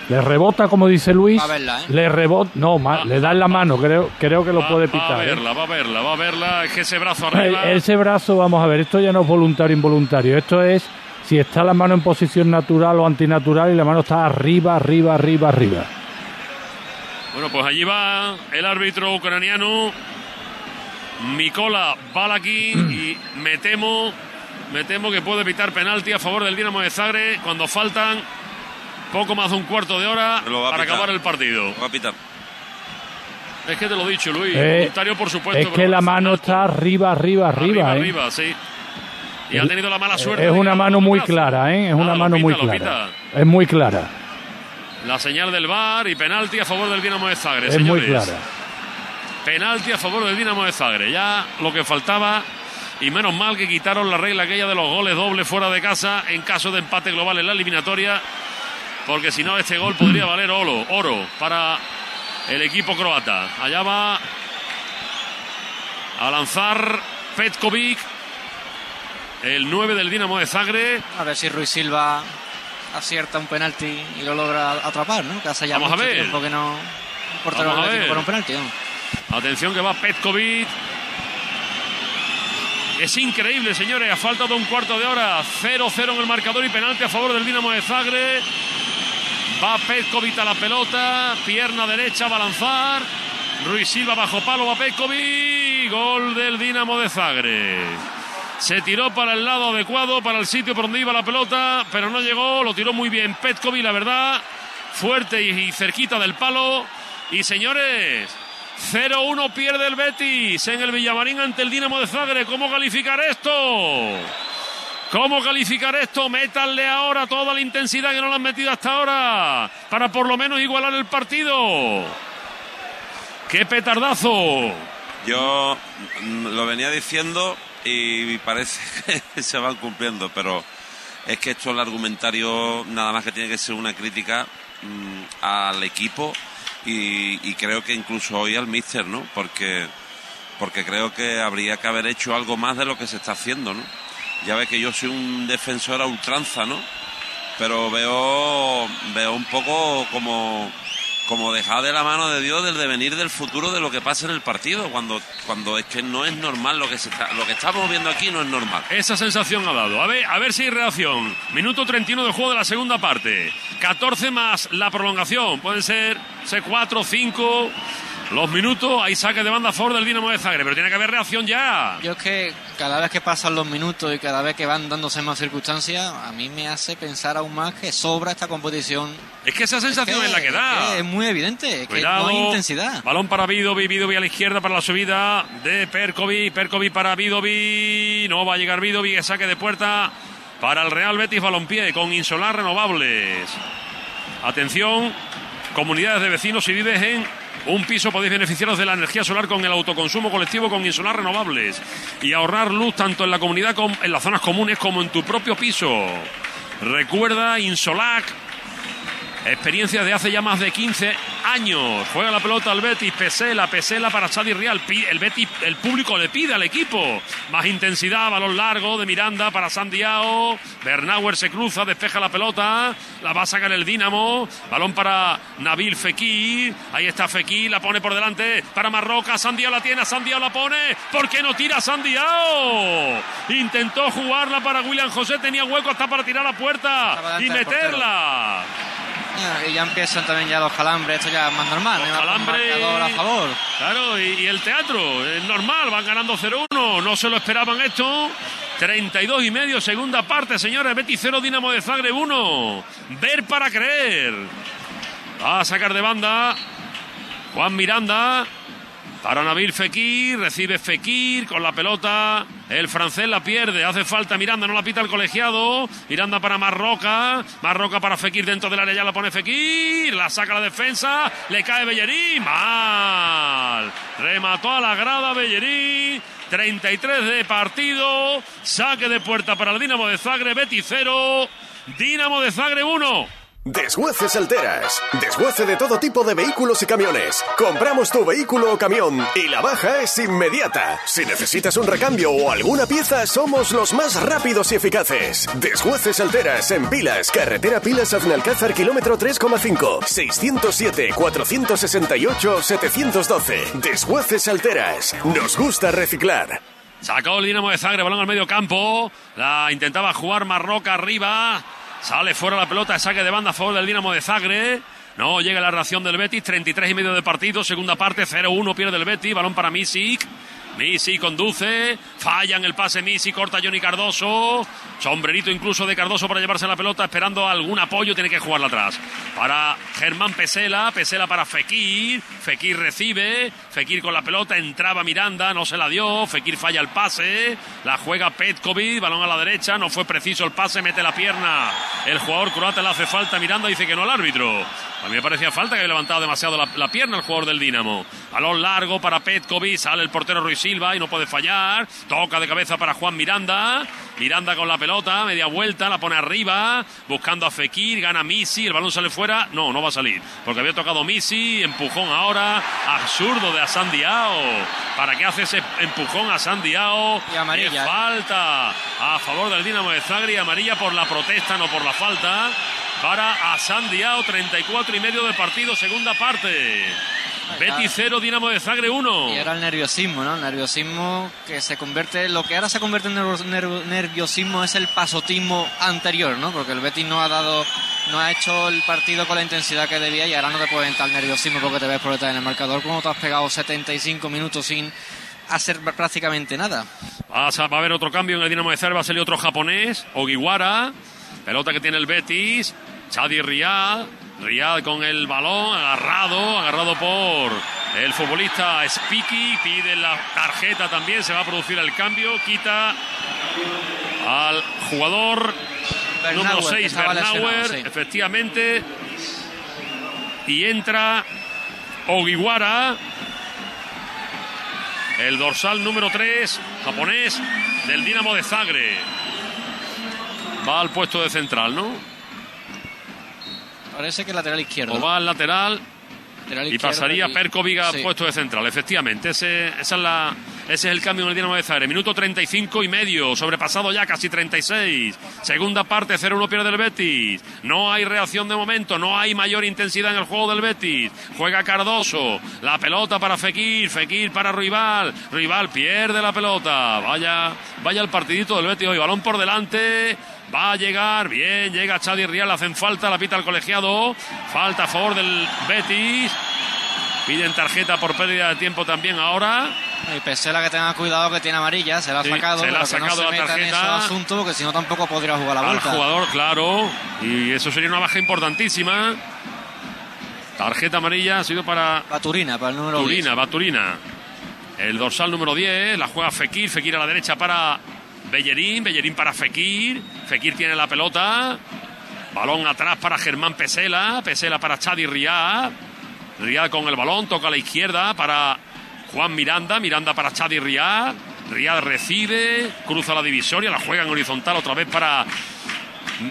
Speaker 1: Le rebota, como dice Luis.
Speaker 4: Va a verla, ¿eh?
Speaker 1: Le rebota. No, le da en la mano. Creo, creo que lo
Speaker 3: Va-
Speaker 1: puede
Speaker 3: Va a
Speaker 1: pitar. ¿eh?
Speaker 3: verla, va a verla, va a verla. Es que ese brazo
Speaker 1: Eh,
Speaker 3: arriba.
Speaker 1: Ese brazo, vamos a ver, esto ya no es voluntario involuntario. Esto es si está la mano en posición natural o antinatural y la mano está arriba, arriba, arriba, arriba.
Speaker 3: Bueno, pues allí va el árbitro ucraniano, Mikola Balakin, y me temo, me temo que puede evitar penalti a favor del Dinamo de Zagreb cuando faltan poco más de un cuarto de hora
Speaker 5: Lo va a
Speaker 3: para
Speaker 5: pitar.
Speaker 3: acabar el partido.
Speaker 5: Va a pitar.
Speaker 3: Es que te lo he dicho, Luis.
Speaker 1: Eh,
Speaker 3: voluntario, por supuesto.
Speaker 1: es que la mano
Speaker 3: alto.
Speaker 1: está arriba, arriba, arriba.
Speaker 3: arriba,
Speaker 1: ¿eh?
Speaker 3: arriba, sí. Y ha tenido la mala suerte.
Speaker 1: Es una mano
Speaker 3: no
Speaker 1: muy clara, ¿eh? Es
Speaker 3: Ah,
Speaker 1: una
Speaker 3: lo
Speaker 1: mano
Speaker 3: pita,
Speaker 1: muy
Speaker 3: lo
Speaker 1: clara.
Speaker 3: pita.
Speaker 1: Es muy clara.
Speaker 3: La señal del VAR y penalti a favor del Dinamo de Zagreb.
Speaker 1: Es muy
Speaker 3: señores.
Speaker 1: clara.
Speaker 3: Penalti a favor del Dinamo de Zagreb. Ya lo que faltaba. Y menos mal que quitaron la regla aquella de los goles dobles fuera de casa en caso de empate global en la eliminatoria. Porque si no, este gol podría valer oro, oro para el equipo croata. Allá va a lanzar Petkovic, el 9 del Dinamo de Zagreb.
Speaker 4: A ver si Ruiz Silva acierta un penalti y lo logra atrapar, ¿no? Que hace ya
Speaker 3: Vamos a ver.
Speaker 4: tiempo que no un portero
Speaker 3: Vamos a
Speaker 4: atlético
Speaker 3: ver.
Speaker 4: para un penalti. ¿no?
Speaker 3: Atención que va Petkovic. Es increíble, señores. Ha faltado un cuarto de hora. 0-0 en el marcador y penalti a favor del Dinamo de Zagreb. Va Petkovic a la pelota. Pierna derecha va a lanzar. Ruiz Silva bajo palo. Va Petkovic. Gol del Dinamo de Zagreb. Se tiró para el lado adecuado, para el sitio por donde iba la pelota, pero no llegó. Lo tiró muy bien Petkovic, la verdad. Fuerte y, cerquita del palo. Y señores, 0-1 pierde el Betis en el Villamarín ante el Dinamo de Zagreb. ¿Cómo calificar esto? ¿Cómo calificar esto? Métanle ahora toda la intensidad que no le han metido hasta ahora para por lo menos igualar el partido. ¡Qué petardazo!
Speaker 5: Yo mm, lo venía diciendo y parece que (laughs) se van cumpliendo, pero es que esto el argumentario nada más que tiene que ser una crítica mm, al equipo y, y creo que incluso hoy al míster, ¿no? Porque porque creo que habría que haber hecho algo más de lo que se está haciendo, ¿no? Ya ves que yo soy un defensor a ultranza, ¿no? Pero veo veo un poco como como dejar de la mano de Dios del devenir del futuro de lo que pasa en el partido cuando cuando es que no es normal lo que se está, lo que estamos viendo aquí no es normal.
Speaker 3: Esa sensación ha dado. A ver, a ver si hay reacción. Minuto 31 del juego de la segunda parte. 14 más la prolongación. Pueden ser, ser 4, 5. Los minutos, hay saque de banda a favor del Dinamo de Zagreb, pero tiene que haber reacción ya.
Speaker 4: Yo es que cada vez que pasan los minutos y cada vez que van dándose más circunstancias, a mí me hace pensar aún más que sobra esta competición.
Speaker 3: Es que esa sensación
Speaker 4: que-
Speaker 3: es la que da.
Speaker 4: que es muy evidente, es
Speaker 3: Cuidado.
Speaker 4: que no hay intensidad.
Speaker 3: Balón para Vidovi, Vidovi a la izquierda para la subida de Perkovi, Perkovi para Vidovi, no va a llegar Vidovi, saque de puerta para el Real Betis Balompié con Insolar Renovables. Atención, comunidades de vecinos, si vives en un piso podéis beneficiaros de la energía solar con el autoconsumo colectivo con Insolar Renovables y ahorrar luz tanto en la comunidad en las zonas comunes como en tu propio piso. Recuerda Insolac Experiencia de hace ya más de 15 años. Juega la pelota al Betis, Pesela, Pesela para Chadi Real. El Betis, el público le pide al equipo. Más intensidad, balón largo de Miranda para Sandiao. Bernauer se cruza, despeja la pelota. La va a sacar el Dinamo. Balón para Nabil Fekir. Ahí está Fekir, la pone por delante para Marroca. Sandiao la tiene, Sandiao la pone. ¿Por qué no tira Sandiao? Intentó jugarla para William José, tenía hueco hasta para tirar la puerta y meterla.
Speaker 4: Y ya empiezan también ya los calambres, esto ya es más normal.
Speaker 3: Los calambres.
Speaker 4: A favor.
Speaker 3: Claro, y, el teatro, es normal, van ganando 0-1, no se lo esperaban esto. 32 y medio, segunda parte, señores. Betis 0, Dinamo de Zagreb 1. Ver para creer. Va a sacar de banda Juan Miranda. Para Nabil Fekir, recibe Fekir con la pelota. El francés la pierde, hace falta Miranda, no la pita el colegiado. Miranda para Marroca, Marroca para Fekir dentro del área, ya la pone Fekir, la saca la defensa, le cae Bellerín, mal. Remató a la grada Bellerín. 33 de partido, saque de puerta para el Dinamo de Zagreb, Betis 0, Dinamo de Zagreb 1.
Speaker 2: Desguaces Alteras. Desguace de todo tipo de vehículos y camiones. Compramos tu vehículo o camión y la baja es inmediata. Si necesitas un recambio o alguna pieza, somos los más rápidos y eficaces. Desguaces Alteras en Pilas, carretera Pilas Aznalcázar, kilómetro 3,5. 607-468-712. Desguaces Alteras. Nos gusta reciclar.
Speaker 3: Sacó el Dinamo de Zagreb, balón al medio campo. La intentaba jugar Marroca arriba. Sale fuera la pelota, saque de banda a favor del Dinamo de Zagre. No llega la reacción del Betis, 33 y medio de partido, segunda parte, 0-1 pierde el Betis, balón para Misic. Misi conduce, falla en el pase Misi, corta Johnny Cardoso, sombrerito incluso de Cardoso para llevarse la pelota, esperando algún apoyo, tiene que jugarla atrás. Para Germán Pesela, Pesela para Fekir, Fekir recibe, Fekir con la pelota, entraba Miranda, no se la dio, Fekir falla el pase, la juega Petkovic, balón a la derecha, no fue preciso el pase, mete la pierna, el jugador croata le hace falta, Miranda dice que no al árbitro. A mí me parecía falta que había levantado demasiado la, pierna el jugador del Dinamo. Balón largo para Petkovic, sale el portero Ruiz Silva y no puede fallar. Toca de cabeza para Juan Miranda. Miranda con la pelota, media vuelta, la pone arriba, buscando a Fekir, gana Misi, el balón sale fuera. No, no va a salir, porque había tocado Misi, empujón ahora, absurdo de Asandiao. ¿Para qué hace ese empujón a Sandiao?
Speaker 4: Y amarilla.
Speaker 3: falta a favor del Dinamo de Zagri, amarilla por la protesta, no por la falta para Asandiao, 34 y medio de partido, segunda parte. Betis 0, Dinamo de Zagre 1.
Speaker 4: Y era el nerviosismo, ¿no? El nerviosismo que se convierte, lo que ahora se convierte en nerviosismo es el pasotismo anterior, ¿no? Porque el Betis no ha dado, no ha hecho el partido con la intensidad que debía y ahora no te puede entrar el nerviosismo porque te ves por detrás en el marcador como te has pegado 75 minutos sin hacer prácticamente nada.
Speaker 3: Va a haber otro cambio en el Dinamo de Zagreb, va a salir otro japonés, Ogiwara. Pelota que tiene el Betis. Chadi Riad. Riad con el balón, agarrado, agarrado por el futbolista Spiki. Pide la tarjeta también, se va a producir el cambio. Quita al jugador número 6, Bernauer, efectivamente. Y entra Ogiwara, el dorsal número 3, japonés, del Dinamo de Zagre. Va al puesto de central, ¿no?
Speaker 4: Parece que lateral izquierdo.
Speaker 3: O va al lateral, y pasaría Perkoviga puesto de central. Efectivamente, ese, esa es la, ese es el cambio en el Dinamo de Zagreb. Minuto 35 y medio, sobrepasado ya casi 36. Segunda parte, 0-1 pierde el Betis. No hay reacción de momento, no hay mayor intensidad en el juego del Betis. Juega Cardoso, la pelota para Fekir, Fekir para Rival. Rival pierde la pelota. Vaya, vaya el partidito del Betis hoy. Balón por delante. Va a llegar, bien, llega Chadi Rial, hacen falta, la pita al colegiado. Falta a favor del Betis. Piden tarjeta por pérdida de tiempo también ahora.
Speaker 4: Y Pesela que tenga cuidado que tiene amarilla, se la ha sacado.
Speaker 3: Se la ha sacado la tarjeta.
Speaker 4: asunto, porque si no tampoco podría jugar la vuelta.
Speaker 3: Al jugador, claro. Y eso sería una baja importantísima. Tarjeta amarilla ha sido para.
Speaker 4: Baturina, para el número
Speaker 3: Baturina, 10. Baturina. El dorsal número 10, la juega Fekir, Fekir a la derecha para Bellerín, Bellerín para Fekir, Fekir tiene la pelota, balón atrás para Germán Pesela, Pesela para Chadi Riad, Riad con el balón, toca a la izquierda para Juan Miranda, Miranda para Chadi Riad, Riad recibe, cruza la divisoria, la juega en horizontal otra vez para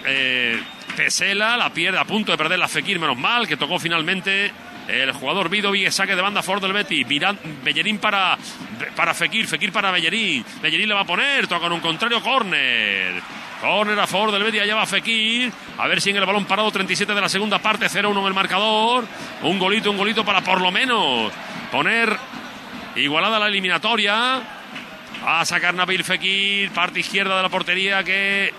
Speaker 3: eh, Pesela, la pierde a punto de perder la Fekir, menos mal, que tocó finalmente el jugador Vidovi, saque de banda Ford del Betty. Bellerín para, para Fekir, Fekir para Bellerín. Bellerín le va a poner, toca con un contrario, córner. Córner a favor del Betty, allá va Fekir. A ver si en el balón parado, 37 de la segunda parte, 0-1 en el marcador. Un golito, un golito para por lo menos poner igualada la eliminatoria. a sacar Nabil Fekir, parte izquierda de la portería que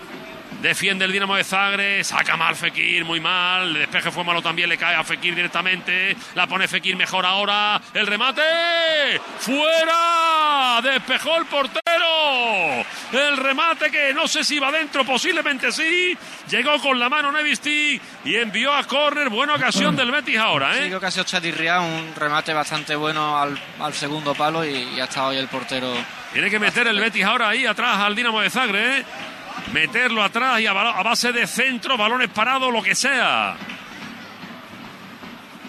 Speaker 3: Defiende el Dinamo de Zagreb. Saca mal Fekir, muy mal. El despeje fue malo también. Le cae a Fekir directamente. La pone Fekir mejor ahora. El remate. ¡Fuera! Despejó el portero. El remate que no sé si va dentro. Posiblemente sí. Llegó con la mano Nevisti y envió a córner. Buena ocasión del Betis ahora, ¿eh?
Speaker 4: Sí, creo que ha sido Chadirria. Un remate bastante bueno al, segundo palo y, ha estado ahí el portero.
Speaker 3: Tiene que meter el Betis ahora ahí atrás al Dinamo de Zagreb. ¿eh? Meterlo atrás y a, base de centro, balones parados, lo que sea.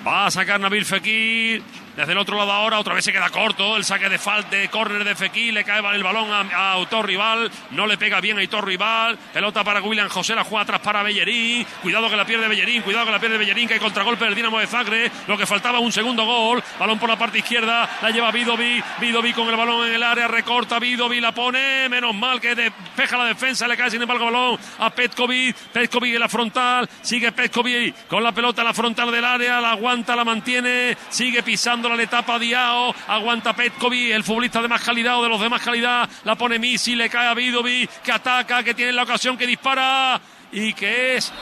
Speaker 3: Va a sacar Nabil Fekir. Desde el otro lado ahora, otra vez se queda corto. El saque de falta, de córner de Fekir. Le cae el balón a, autor rival. No le pega bien a autor rival. Pelota para William José. La juega atrás para Bellerín. Cuidado que la pierde Bellerín. Cuidado que la pierde Bellerín. Que hay contragolpe del Dinamo de Zagre. Lo que faltaba, un segundo gol. Balón por la parte izquierda. La lleva Vidovi. Vidovi con el balón en el área. Recorta Vidovi. La pone. Menos mal que despeja la defensa. Le cae sin embargo el balón a Petkovic. Petkovic en la frontal. Sigue Petkovic con la pelota en la frontal del área. La aguanta, la mantiene. Sigue pisando la etapa Diao, aguanta Petkovic, el futbolista de más calidad o de los de más calidad, la pone Misi, le cae a Vidovic, que ataca, que tiene la ocasión, que dispara. Y que es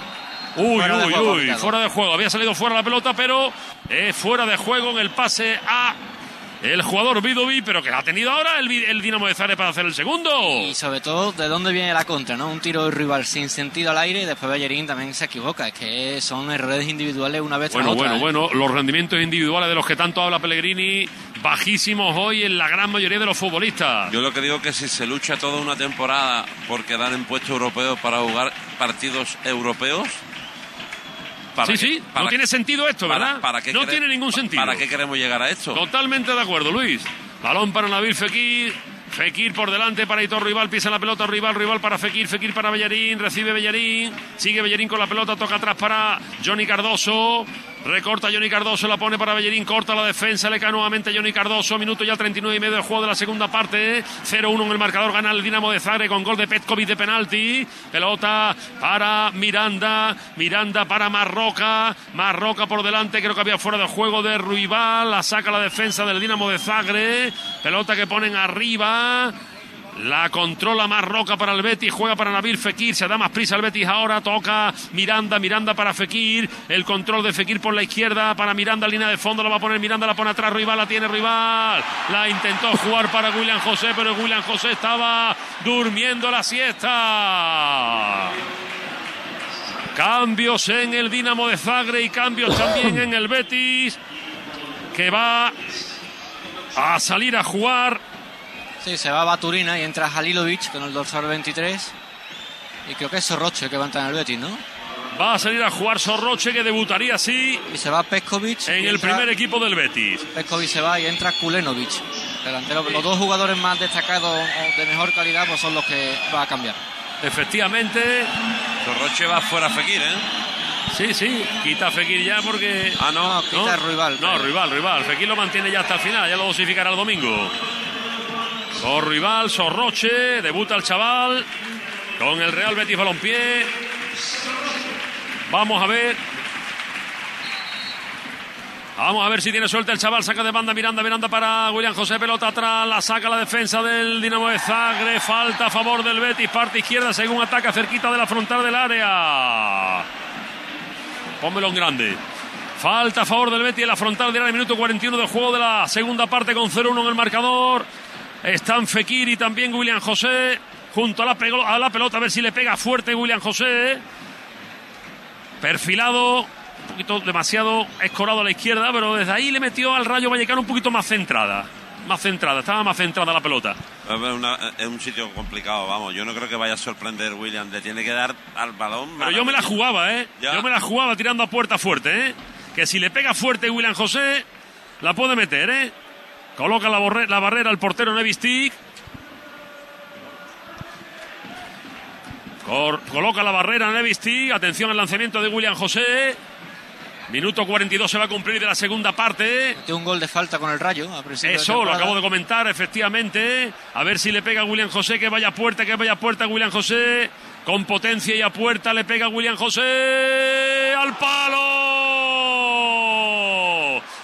Speaker 3: Uy, uy, uy, fuera de juego. Había salido fuera la pelota, pero es fuera de juego en el pase a el jugador Vidovi, pero que ha tenido ahora el, el Dinamo de Zagreb para hacer el segundo.
Speaker 4: Y sobre todo, ¿de dónde viene la contra? no Un tiro de rival sin sentido al aire y después Bellerín también se equivoca. Es que son errores individuales una vez
Speaker 3: bueno,
Speaker 4: tras
Speaker 3: Bueno, bueno, bueno. Los rendimientos individuales de los que tanto habla Pellegrini, bajísimos hoy en la gran mayoría de los futbolistas.
Speaker 5: Yo lo que digo es que si se lucha toda una temporada por quedar en puestos europeos para jugar partidos europeos,
Speaker 3: sí, sí, no tiene sentido esto, ¿verdad?
Speaker 5: Para,
Speaker 3: no tiene ningún sentido.
Speaker 5: ¿Para qué queremos llegar a esto?
Speaker 3: Totalmente de acuerdo, Luis. Balón para Nabil Fekir. Fekir por delante para Hitor Rival, pisa la pelota Rival, Rival para Fekir, Fekir para Bellarín, recibe Bellarín, sigue Bellarín con la pelota, toca atrás para Johnny Cardoso, Recorta Johnny Cardoso, la pone para Bellerín, corta la defensa, le cae nuevamente Johnny Cardoso, minuto ya 39 y medio del juego de la segunda parte, 0-1 en el marcador, gana el Dinamo de Zagreb con gol de Petkovic de penalti, pelota para Miranda, Miranda para Marroca, Marroca por delante, creo que había fuera de juego de Ruibal, la saca la defensa del Dinamo de Zagreb, pelota que ponen arriba, la controla más Roca para el Betis, juega para Nabil Fekir, se da más prisa el Betis ahora, toca Miranda, Miranda para Fekir, el control de Fekir por la izquierda para Miranda, línea de fondo, la va a poner Miranda, la pone atrás, rival, la tiene rival, la intentó jugar para William José, pero William José estaba durmiendo la siesta. Cambios en el Dinamo de Zagre y cambios también en el Betis, que va a salir a jugar
Speaker 4: Sí, se va Baturina y entra Halilovic con el dorsal 23. Y creo que es Sorroche que va a entrar en el Betis, ¿no?
Speaker 3: Va a salir a jugar Sorroche que debutaría así.
Speaker 4: Y se va Peskovic.
Speaker 3: En el primer equipo del Betis.
Speaker 4: Peskovic se va y entra Kulenovic. Delantero, los dos jugadores más destacados de mejor calidad pues son los que va a cambiar.
Speaker 3: Efectivamente.
Speaker 5: Sorroche va fuera Fekir, ¿eh?
Speaker 3: Sí, sí, quita Fekir ya porque.
Speaker 4: Ah, no, no quita Rival.
Speaker 3: No, Rival, Rival. Fekir lo mantiene ya hasta el final, ya lo dosificará el domingo. Rival, Sorroche, debuta el chaval con el Real Betis Balompié. Vamos a ver. Vamos a ver si tiene suerte el chaval. Saca de banda Miranda, Miranda para William José. Pelota atrás. La saca la defensa del Dinamo de Zagre. Falta a favor del Betis. Parte izquierda según ataca cerquita de la frontal del área. Pónmelo en grande. Falta a favor del Betis en la frontal del área. Minuto 41 del juego de la segunda parte con 0-1 en el marcador. Están Fekir y también William José junto a la, a la pelota a ver si le pega fuerte William José. Perfilado, un poquito demasiado escorado a la izquierda, pero desde ahí le metió al Rayo Vallecano un poquito más centrada. Más centrada, estaba más centrada la pelota.
Speaker 5: es un sitio complicado, vamos. Yo no creo que vaya a sorprender William. Le tiene que dar al balón.
Speaker 3: Pero yo me la jugaba, ¿eh? Yo me la jugaba tirando a puerta fuerte, ¿eh? Que si le pega fuerte William José, la puede meter, ¿eh? Coloca la, la barrera el portero Nevistic. coloca la barrera Nevisti. Atención al lanzamiento de William José. Minuto 42 se va a cumplir de la segunda parte.
Speaker 4: Un gol de falta con el rayo.
Speaker 3: Eso, lo acabo de comentar, efectivamente. A ver si le pega a William José, que vaya a puerta, que vaya a puerta William José. Con potencia y a puerta le pega William José al palo.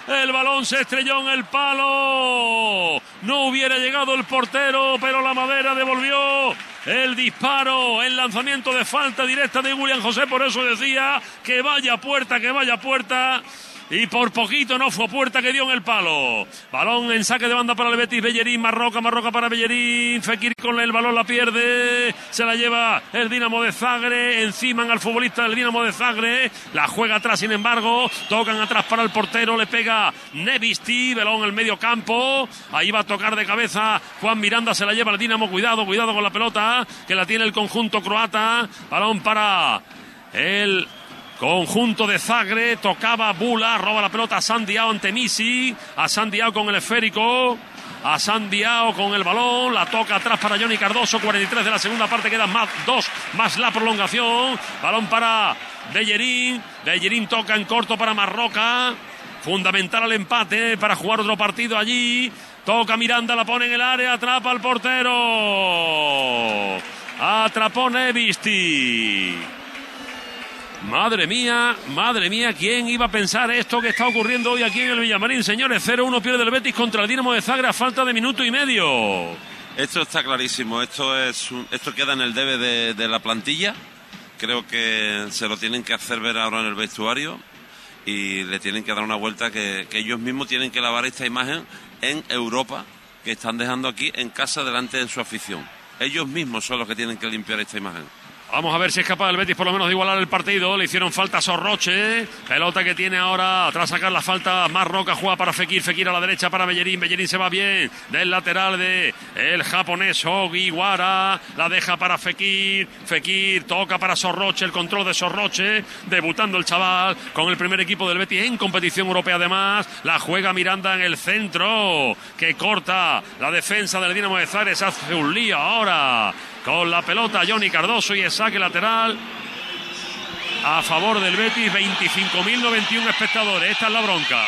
Speaker 3: El balón se estrelló en el palo. No hubiera llegado el portero, pero la madera devolvió el disparo, el lanzamiento de falta directa de William José. Por eso decía que vaya puerta, que vaya puerta y por poquito no fue puerta que dio en el palo. Balón en saque de banda para el Bellerín, Marroca, Marroca para Bellerín, Fekir con el balón la pierde, se la lleva el Dinamo de Zagre, encima al futbolista del Dinamo de Zagre, la juega atrás sin embargo, tocan atrás para el portero, le pega Nevisti, balón en el medio campo, ahí va a tocar de cabeza Juan Miranda, se la lleva el Dinamo, cuidado, cuidado con la pelota, que la tiene el conjunto croata, balón para el Conjunto de Zagre, tocaba Bula, roba la pelota a Sandiao ante Misi, a Sandiao con el esférico, a Sandiao con el balón, la toca atrás para Johnny Cardoso, 43 de la segunda parte, quedan más dos, más la prolongación, balón para Bellerín, Bellerín toca en corto para Marroca, fundamental al empate para jugar otro partido allí, toca Miranda, la pone en el área, atrapa al portero, atrapó Nevisti. Madre mía, madre mía, ¿quién iba a pensar esto que está ocurriendo hoy aquí en el Villamarín? Señores, 0-1 pierde el Betis contra el Dinamo de Zagreb a falta de minuto y medio.
Speaker 5: Esto está clarísimo, esto, es esto queda en el debe de, la plantilla. Creo que se lo tienen que hacer ver ahora en el vestuario y le tienen que dar una vuelta que ellos mismos tienen que lavar esta imagen en Europa que están dejando aquí en casa delante de su afición. Ellos mismos son los que tienen que limpiar esta imagen.
Speaker 3: Vamos a ver si es capaz el Betis por lo menos de igualar el partido. Le hicieron falta Sorroche. Pelota que tiene ahora tras sacar la falta. Más Roca juega para Fekir. Fekir a la derecha para Bellerín. Bellerín se va bien del lateral de el japonés Ogiwara. La deja para Fekir. Fekir toca para Sorroche. El control de Sorroche. Debutando el chaval con el primer equipo del Betis en competición europea además. La juega Miranda en el centro. Que corta la defensa del Dinamo de Zares. Hace un lío ahora con la pelota Johnny Cardoso y el saque lateral a favor del Betis. 25.091 espectadores. Esta es la bronca.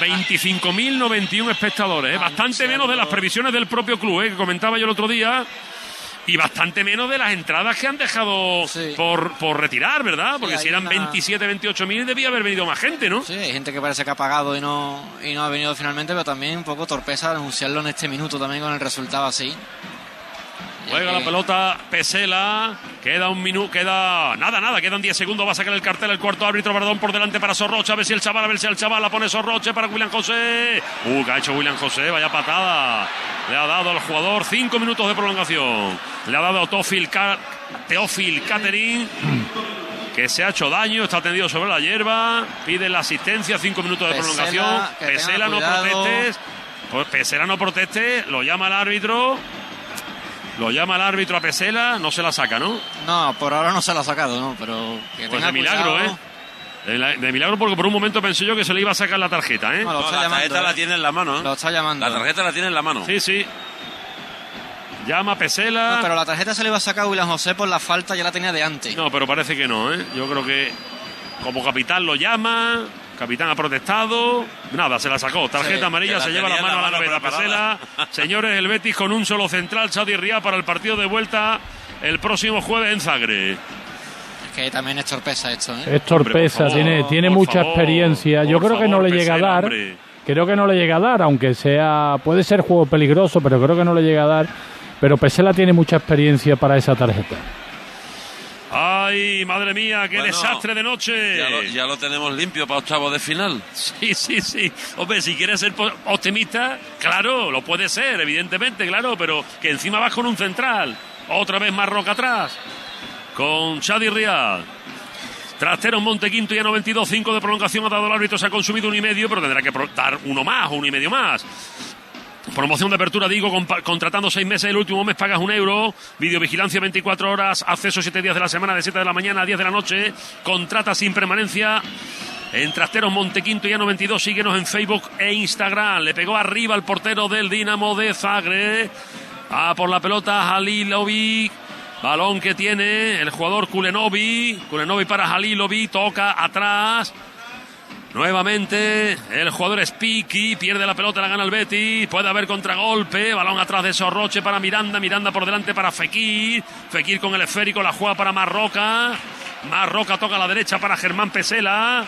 Speaker 3: 25.091 espectadores, ¿eh? bastante menos de las previsiones del propio club, ¿eh? que comentaba yo el otro día, y bastante menos de las entradas que han dejado por, por retirar, ¿verdad? Porque si eran 27, 28 mil debía haber venido más gente, ¿no?
Speaker 4: Sí, hay gente que parece que ha pagado y no, y no ha venido finalmente, pero también un poco torpeza anunciarlo en este minuto también con el resultado así.
Speaker 3: Juega la pelota Pesela. Queda un minuto, queda. Nada, nada, quedan 10 segundos. Va a sacar el cartel el cuarto árbitro. Bardón por delante para Sorroche. A ver si el chaval, a ver si el chaval la pone Sorroche para William José. Uh, que ha hecho William José. Vaya patada. Le ha dado al jugador 5 minutos de prolongación. Le ha dado a Catering. Que se ha hecho daño, está tendido sobre la hierba. Pide la asistencia, 5 minutos de prolongación. Pesela, no protestes. Pues Pesela no proteste, lo llama el árbitro. Lo llama el árbitro a Pesela, no se la saca, ¿no?
Speaker 4: No, por ahora no se la ha sacado, ¿no? Pero
Speaker 3: pues de milagro, ¿eh? De, milagro porque por un momento pensé yo que se le iba a sacar la tarjeta, ¿eh?
Speaker 5: la tarjeta la ¿eh? tiene en la mano, ¿eh?
Speaker 4: Lo está llamando.
Speaker 5: La tarjeta la tiene en la mano.
Speaker 3: Sí, sí. Llama a Pesela.
Speaker 4: pero la tarjeta se le iba a sacar a William José por la falta, ya la tenía de antes.
Speaker 3: No, pero parece que no, ¿eh? Yo creo que como capitán lo llama, Capitán ha protestado. Nada, se la sacó. Tarjeta amarilla, se lleva la mano a la cabeza. Pesela. (laughs) Señores, el Betis con un solo central, Chadi Ría, para el partido de vuelta el próximo jueves en Zagre.
Speaker 4: Es que también es torpeza esto, ¿eh?
Speaker 1: Es torpeza, tiene, tiene mucha experiencia. Yo creo que no le llega a dar. Creo que no le llega a dar, aunque sea. Puede ser juego peligroso, pero creo que no le llega a dar. Pero Pesela tiene mucha experiencia para esa tarjeta.
Speaker 3: ¡Ay, madre mía, qué desastre de noche!
Speaker 5: Ya lo, tenemos limpio para octavo de final.
Speaker 3: Sí, sí, sí. Hombre, si quieres ser optimista, claro, lo puede ser, evidentemente, claro, pero que encima vas con un central. Otra vez más roca atrás. Con Chadi Riad. Trastero Montequinto ya 92, 5 de prolongación ha dado el árbitro, se ha consumido un y medio, pero tendrá que dar uno más, uno y medio más. Promoción de apertura, digo, contratando seis meses, el último mes pagas un euro, videovigilancia 24 horas, acceso siete días de la semana, de 7 de la mañana a 10 de la noche, contrata sin permanencia. En Trasteros Montequinto ya 92, síguenos en Facebook e Instagram. Le pegó arriba al portero del Dinamo de Zagreb. Va por la pelota Halilovic. Balón que tiene el jugador Kulenovi. Kulenovi para Halilovic. Toca atrás. Nuevamente el jugador Spiki pierde la pelota, la gana el Betty. Puede haber contragolpe. Balón atrás de Sorroche para Miranda. Miranda por delante para Fekir. Fekir con el esférico la juega para Marroca. Marroca toca a la derecha para Germán Pesela.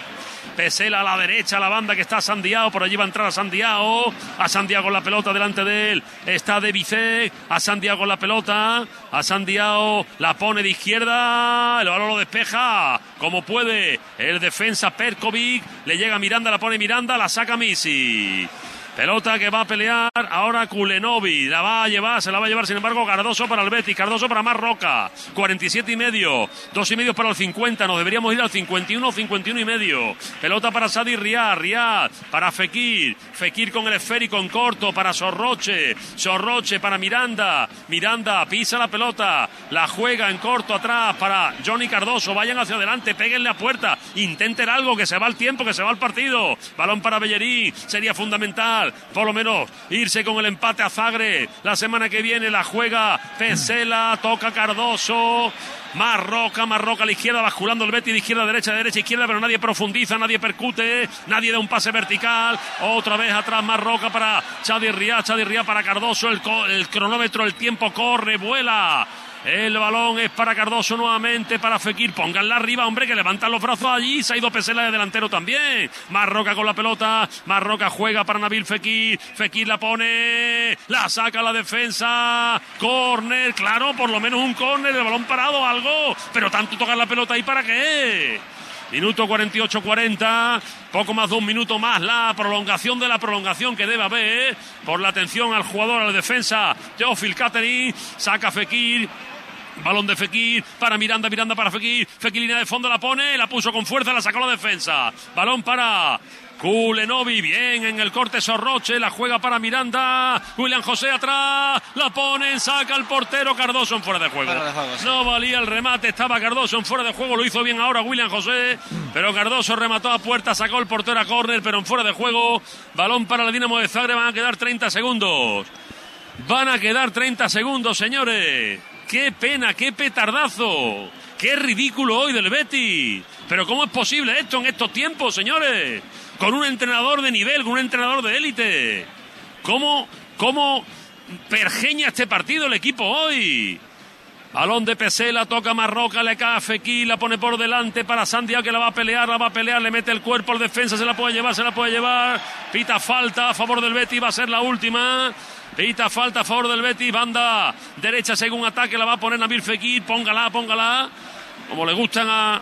Speaker 3: Pesela a la derecha, la banda que está Sandiao, por allí va a entrar a Sandiao, a Sandiao con la pelota delante de él, está De a Sandiao con la pelota, a Sandiao la pone de izquierda, el balón lo despeja. Como puede el defensa Perkovic, le llega Miranda, la pone Miranda, la saca Misi. Pelota que va a pelear ahora Kulenovi. La va a llevar, se la va a llevar sin embargo Cardoso para el Betis. Cardoso para Marroca. 47 y medio. Dos y medio para el 50. Nos deberíamos ir al 51, 51 y medio. Pelota para Sadi Riad. Riad para Fekir. Fekir con el esférico en corto para Sorroche. Sorroche para Miranda. Miranda pisa la pelota. La juega en corto atrás para Johnny Cardoso. Vayan hacia adelante. Péguenle a puerta. Intenten algo que se va el tiempo, que se va el partido. Balón para Bellerín. Sería fundamental por lo menos irse con el empate a Zagre. La semana que viene la juega Pesela, toca Cardoso. Marroca, Marroca a la izquierda, basculando el Betty de izquierda derecha, de derecha izquierda, pero nadie profundiza, nadie percute, nadie da un pase vertical. Otra vez atrás Marroca para Chadi Ría, Chadi Ría para Cardoso, el, el cronómetro, el tiempo corre, vuela. El balón es para Cardoso nuevamente, para Fekir. Pónganla arriba, hombre, que levantan los brazos allí. Se ha ido Pesela de delantero también. Marroca con la pelota. Marroca juega para Nabil Fekir. Fekir la pone. La saca la defensa. Corner, claro, por lo menos un corner. El balón parado, algo. Pero tanto tocar la pelota ahí para qué. Minuto 48-40, poco más de un minuto más la prolongación de la prolongación que debe haber por la atención al jugador, a la defensa. Teofil Catering, saca Fekir, Balón de Fekir para Miranda, Miranda para Fekir. Fekir línea de fondo la pone, la puso con fuerza, la sacó la defensa. Balón para Kulenovi, bien en el corte Sorroche, la juega para Miranda. William José atrás, la pone, saca el portero Cardoso en fuera de juego. No valía el remate, estaba Cardoso en fuera de juego, lo hizo bien ahora William José, pero Cardoso remató a puerta, sacó el portero a córner, pero en fuera de juego. Balón para el Dinamo de Zagreb, van a quedar 30 segundos. Van a quedar 30 segundos, señores. Qué pena, qué petardazo. Qué ridículo hoy del Betty. Pero ¿cómo es posible esto en estos tiempos, señores? Con un entrenador de nivel, con un entrenador de élite. ¿Cómo, cómo pergeña este partido el equipo hoy? Balón de Pesela, toca Marroca, le cae a Fekir, la pone por delante para Santiago que la va a pelear, la va a pelear, le mete el cuerpo al defensa, se la puede llevar, se la puede llevar. Pita falta a favor del Betty, va a ser la última. Pita falta a favor del Betty, banda derecha según ataque, la va a poner Nabil Fekir, póngala, póngala. Como le gustan a,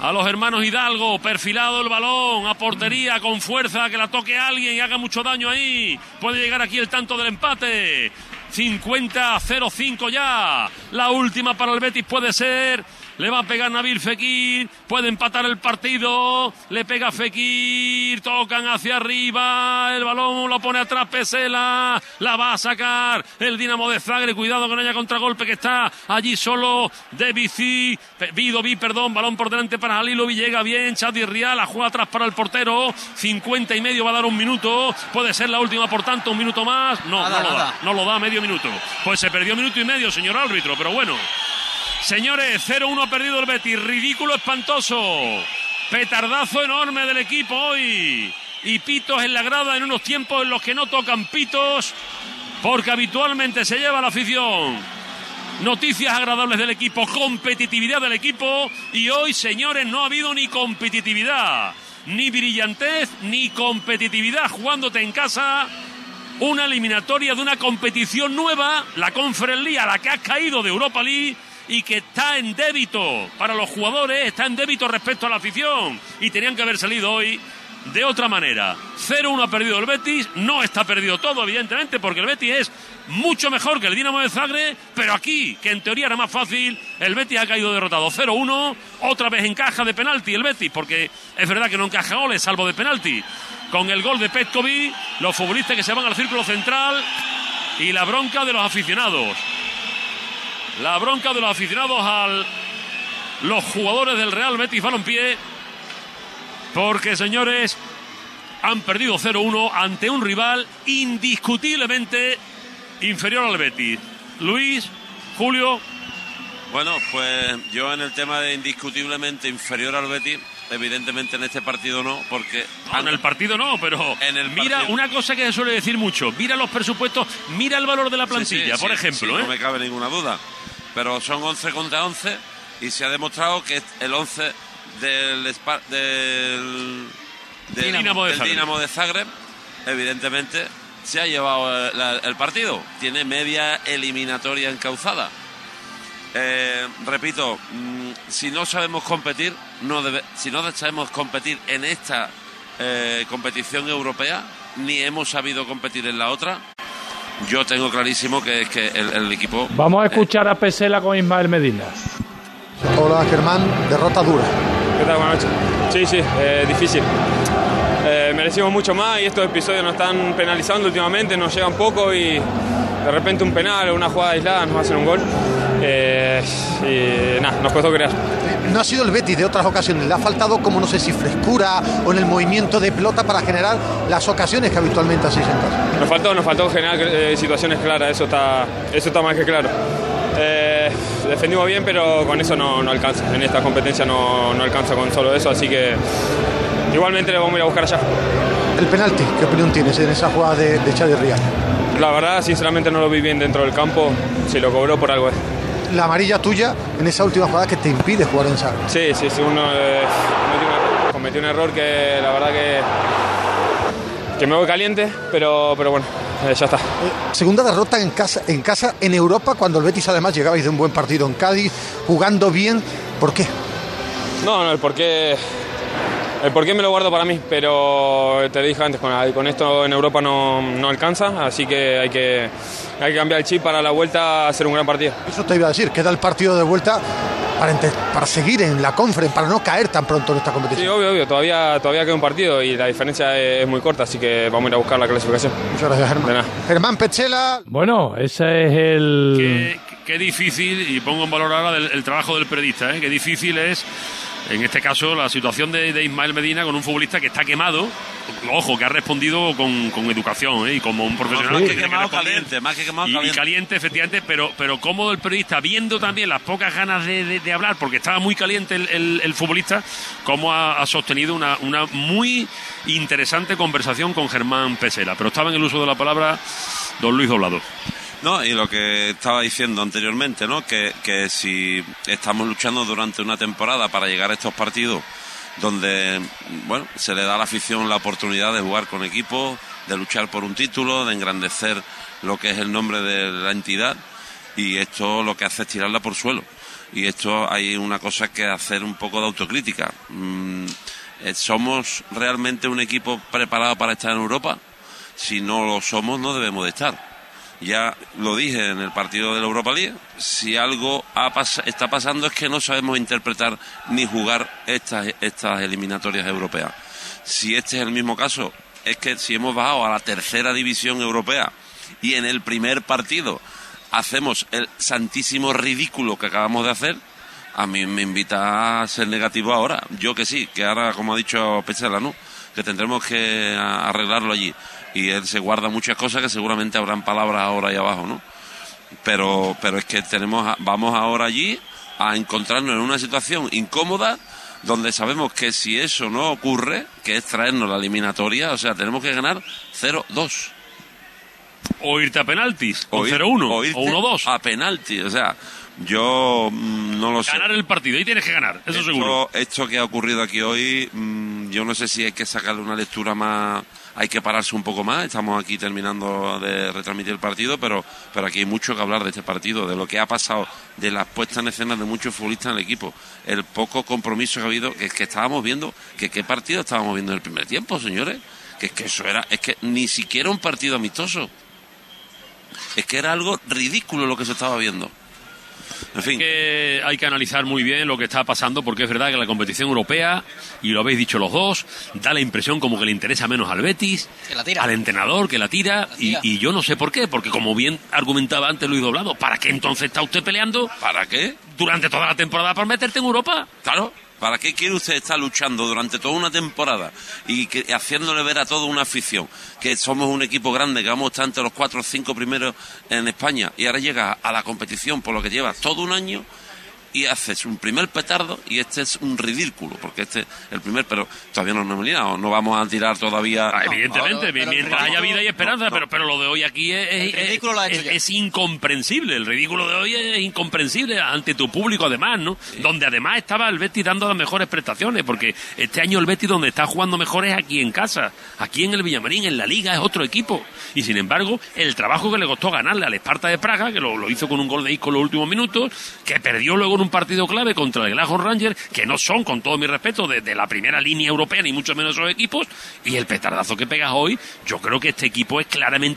Speaker 3: a los hermanos Hidalgo, perfilado el balón, a portería, con fuerza, que la toque alguien y haga mucho daño ahí. Puede llegar aquí el tanto del empate. 50-0-5 ya. La última para el Betis puede ser. Le va a pegar Nabil Fekir. Puede empatar el partido. Le pega Fekir. Tocan hacia arriba. El balón lo pone atrás Pesela. La va a sacar el Dinamo de Zagre. Cuidado que no haya contragolpe que está allí solo. De Vici. Vidovi, perdón. Balón por delante para Halilovi. Llega bien. Chadi Rial. La juega atrás para el portero. 50 y medio va a dar un minuto. Puede ser la última, por tanto, un minuto más. No,
Speaker 4: Nada,
Speaker 3: no lo
Speaker 4: nada.
Speaker 3: da. No lo da medio minuto. Pues se perdió minuto y medio, señor árbitro. Pero bueno. Señores, 0-1 ha perdido el Betis. Ridículo espantoso. Petardazo enorme del equipo hoy. Y pitos en la grada en unos tiempos en los que no tocan pitos. Porque habitualmente se lleva la afición. Noticias agradables del equipo, competitividad del equipo. Y hoy, señores, no ha habido ni competitividad, ni brillantez, ni competitividad jugándote en casa una eliminatoria de una competición nueva, la Conference League, a la que has caído de Europa League y que está en débito para los jugadores, está en débito respecto a la afición y tenían que haber salido hoy de otra manera. 0-1 ha perdido el Betis, no está perdido todo, evidentemente, porque el Betis es mucho mejor que el Dinamo de Zagreb, pero aquí, que en teoría era más fácil, el Betis ha caído derrotado 0-1, otra vez encaja de penalti el Betis, porque es verdad que no encaja goles, salvo de penalti. Con el gol de Petkovic, los futbolistas que se van al círculo central y la bronca de los aficionados. La bronca de los aficionados al los jugadores del Real Betis Balompié porque, señores, han perdido 0-1 ante un rival indiscutiblemente inferior al Betis. Luis, Julio.
Speaker 5: Bueno, pues yo en el tema de indiscutiblemente inferior al Betis, evidentemente en este partido no, porque
Speaker 3: en el partido no, pero
Speaker 5: En el
Speaker 3: mira
Speaker 5: partido-
Speaker 3: una cosa que se suele decir mucho, mira los presupuestos, mira el valor de la plantilla,
Speaker 5: sí,
Speaker 3: por
Speaker 5: sí,
Speaker 3: ejemplo,
Speaker 5: sí,
Speaker 3: ¿eh?
Speaker 5: no me cabe ninguna duda. Pero son 11 contra 11 y se ha demostrado que el 11 del, del, del
Speaker 3: Dinamo de Zagreb.
Speaker 5: Dinamo de Zagreb, evidentemente, se ha llevado eh, el partido. Tiene media eliminatoria encauzada. Eh, repito, mm, si no sabemos competir, no debe- si no sabemos competir en esta eh, competición europea, ni hemos sabido competir en la otra, yo tengo clarísimo que es que el, el equipo
Speaker 1: Vamos a escuchar a Pesela con Ismael Medina.
Speaker 6: Hola Germán, derrota dura.
Speaker 7: ¿Qué tal? Buenas noches. Sí, sí, eh, difícil. Eh, merecimos mucho más y estos episodios nos están penalizando últimamente, nos llegan poco y de repente un penal o una jugada aislada nos hacen un gol. Eh, y nada, crear.
Speaker 6: No ha sido el Betis de otras ocasiones, le ha faltado como no sé si frescura o en el movimiento de pelota para generar las ocasiones que habitualmente así se.
Speaker 7: Nos faltó, nos faltó generar eh, situaciones claras, eso está, eso está más que claro. Eh, defendimos bien, pero con eso no, no alcanza. En esta competencia no, no alcanza con solo eso, así que igualmente le vamos a ir a buscar allá.
Speaker 6: El penalti, ¿qué opinión tienes en esa jugada de, de Xavi Rial?
Speaker 7: La verdad, sinceramente no lo vi bien dentro del campo, si lo cobró por algo es.
Speaker 6: La amarilla tuya en esa última jugada que te impide jugar en Zagreb.
Speaker 7: Sí, sí, sí, uno eh, cometió, un error, que la verdad que, que me voy caliente, pero, pero bueno, eh, ya está.
Speaker 6: Eh, Segunda derrota en casa, en casa en Europa cuando el Betis además llegabais de un buen partido en Cádiz, jugando bien. ¿Por qué?
Speaker 7: No, no, el porqué, el porqué me lo guardo para mí, pero te dije antes, con, con esto en Europa no, no alcanza, así que hay, que hay que cambiar el chip para la vuelta a hacer un gran partido.
Speaker 6: Eso te iba a decir, queda el partido de vuelta para, para seguir en la conference, para no caer tan pronto en esta
Speaker 7: Sí,
Speaker 6: competición.
Speaker 7: obvio, obvio, todavía, todavía queda un partido y la diferencia es, es muy corta, así que vamos a ir a buscar la clasificación.
Speaker 6: Muchas gracias, Germán.
Speaker 7: De nada.
Speaker 6: Germán Petzela,
Speaker 1: Bueno, ese es el...
Speaker 3: Qué, qué difícil, y pongo en valor ahora del- el trabajo del periodista, ¿eh? qué difícil es, en este caso, la situación de, de Ismael Medina con un futbolista que está quemado, ojo, que ha respondido con, con educación ¿eh? y como un profesional.
Speaker 5: más
Speaker 3: que
Speaker 5: que
Speaker 3: tiene
Speaker 5: quemado, caliente, más que quemado,
Speaker 3: Y- y,
Speaker 5: caliente.
Speaker 3: caliente, efectivamente, pero, pero cómodo el periodista, viendo también las pocas ganas de, de- de hablar, porque estaba muy caliente el, el- el futbolista, cómo ha, ha sostenido una, una muy interesante conversación con Germán Pesela. Pero estaba en el uso de la palabra don Luis Doblado.
Speaker 5: No, y lo que estaba diciendo anteriormente, ¿no? Que, que si estamos luchando durante una temporada para llegar a estos partidos donde, bueno, se le da a la afición la oportunidad de jugar con equipos, de luchar por un título, de engrandecer lo que es el nombre de la entidad, y esto lo que hace es tirarla por suelo. Y esto hay una cosa que hacer un poco de autocrítica. Mm, eh, ¿Somos realmente un equipo preparado para estar en Europa? Si no lo somos, no debemos de estar. Ya lo dije en el partido de la Europa League, si algo ha pas- está pasando es que no sabemos interpretar ni jugar estas, estas eliminatorias europeas. Si este es el mismo caso, es que si hemos bajado a la tercera división europea y en el primer partido hacemos el santísimo ridículo que acabamos de hacer, a mí me invita a ser negativo ahora. Yo que sí, que ahora, como ha dicho Pechela, ¿no? Que tendremos que arreglarlo allí. Y él se guarda muchas cosas que seguramente habrán palabras ahora ahí abajo, ¿no? Pero, pero es que tenemos, vamos ahora allí a encontrarnos en una situación incómoda donde sabemos que si eso no ocurre, que es traernos la eliminatoria, o sea, tenemos que ganar 0-2.
Speaker 3: O irte a penaltis, o
Speaker 5: ir-
Speaker 3: 0-1, o
Speaker 5: irte
Speaker 3: 1-2.
Speaker 5: A penalti, o sea, yo mm, no lo sé.
Speaker 3: Ganar el partido, ahí tienes que ganar, eso
Speaker 5: esto,
Speaker 3: seguro.
Speaker 5: Esto que ha ocurrido aquí hoy, mm, yo no sé si hay que sacarle una lectura más, hay que pararse un poco más. Estamos aquí terminando de retransmitir el partido, pero, pero aquí hay mucho que hablar de este partido, de lo que ha pasado, de las puestas en escena de muchos futbolistas en el equipo, el poco compromiso que ha habido, que es que estábamos viendo, que qué partido estábamos viendo en el primer tiempo, señores, que es que eso era, es que ni siquiera un partido amistoso. Es que era algo ridículo lo que se estaba viendo. En fin.
Speaker 3: que hay que analizar muy bien lo que está pasando porque es verdad que la competición europea, y lo habéis dicho los dos, da la impresión como que le interesa menos al Betis,
Speaker 4: Que la tira.
Speaker 3: al entrenador que la tira,
Speaker 4: La
Speaker 3: y,
Speaker 4: tira.
Speaker 3: y yo no sé por qué, porque como bien argumentaba antes Luis Doblado, ¿para qué entonces está usted peleando
Speaker 5: ¿Para qué?
Speaker 3: durante toda la temporada para meterte en Europa?
Speaker 5: Claro, ¿Para qué quiere usted estar luchando durante toda una temporada y haciéndole ver a toda una afición que somos un equipo grande, que vamos a estar entre los cuatro o cinco primeros en España y ahora llega a la competición por lo que lleva todo un año? Y haces un primer petardo y este es un ridículo, porque este es el primer, pero todavía no nos hemos liado, no vamos a tirar todavía.
Speaker 3: Ah, evidentemente, mientras haya vida y esperanza, pero, pero lo de hoy aquí es, es, incomprensible. El ridículo de hoy es incomprensible ante tu público, además, ¿no? Donde además estaba el Betis dando las mejores prestaciones, porque este año el Betis donde está jugando mejor es aquí en casa, aquí en el Villamarín, en la Liga es otro equipo. Y sin embargo, el trabajo que le costó ganarle al Esparta de Praga, que lo, lo hizo con un gol de Isco en los últimos minutos, que perdió luego un partido clave contra el Glasgow Rangers, que no son, con todo mi respeto, de, la primera línea europea, ni mucho menos esos equipos, y el petardazo que pegas hoy, yo creo que este equipo es claramente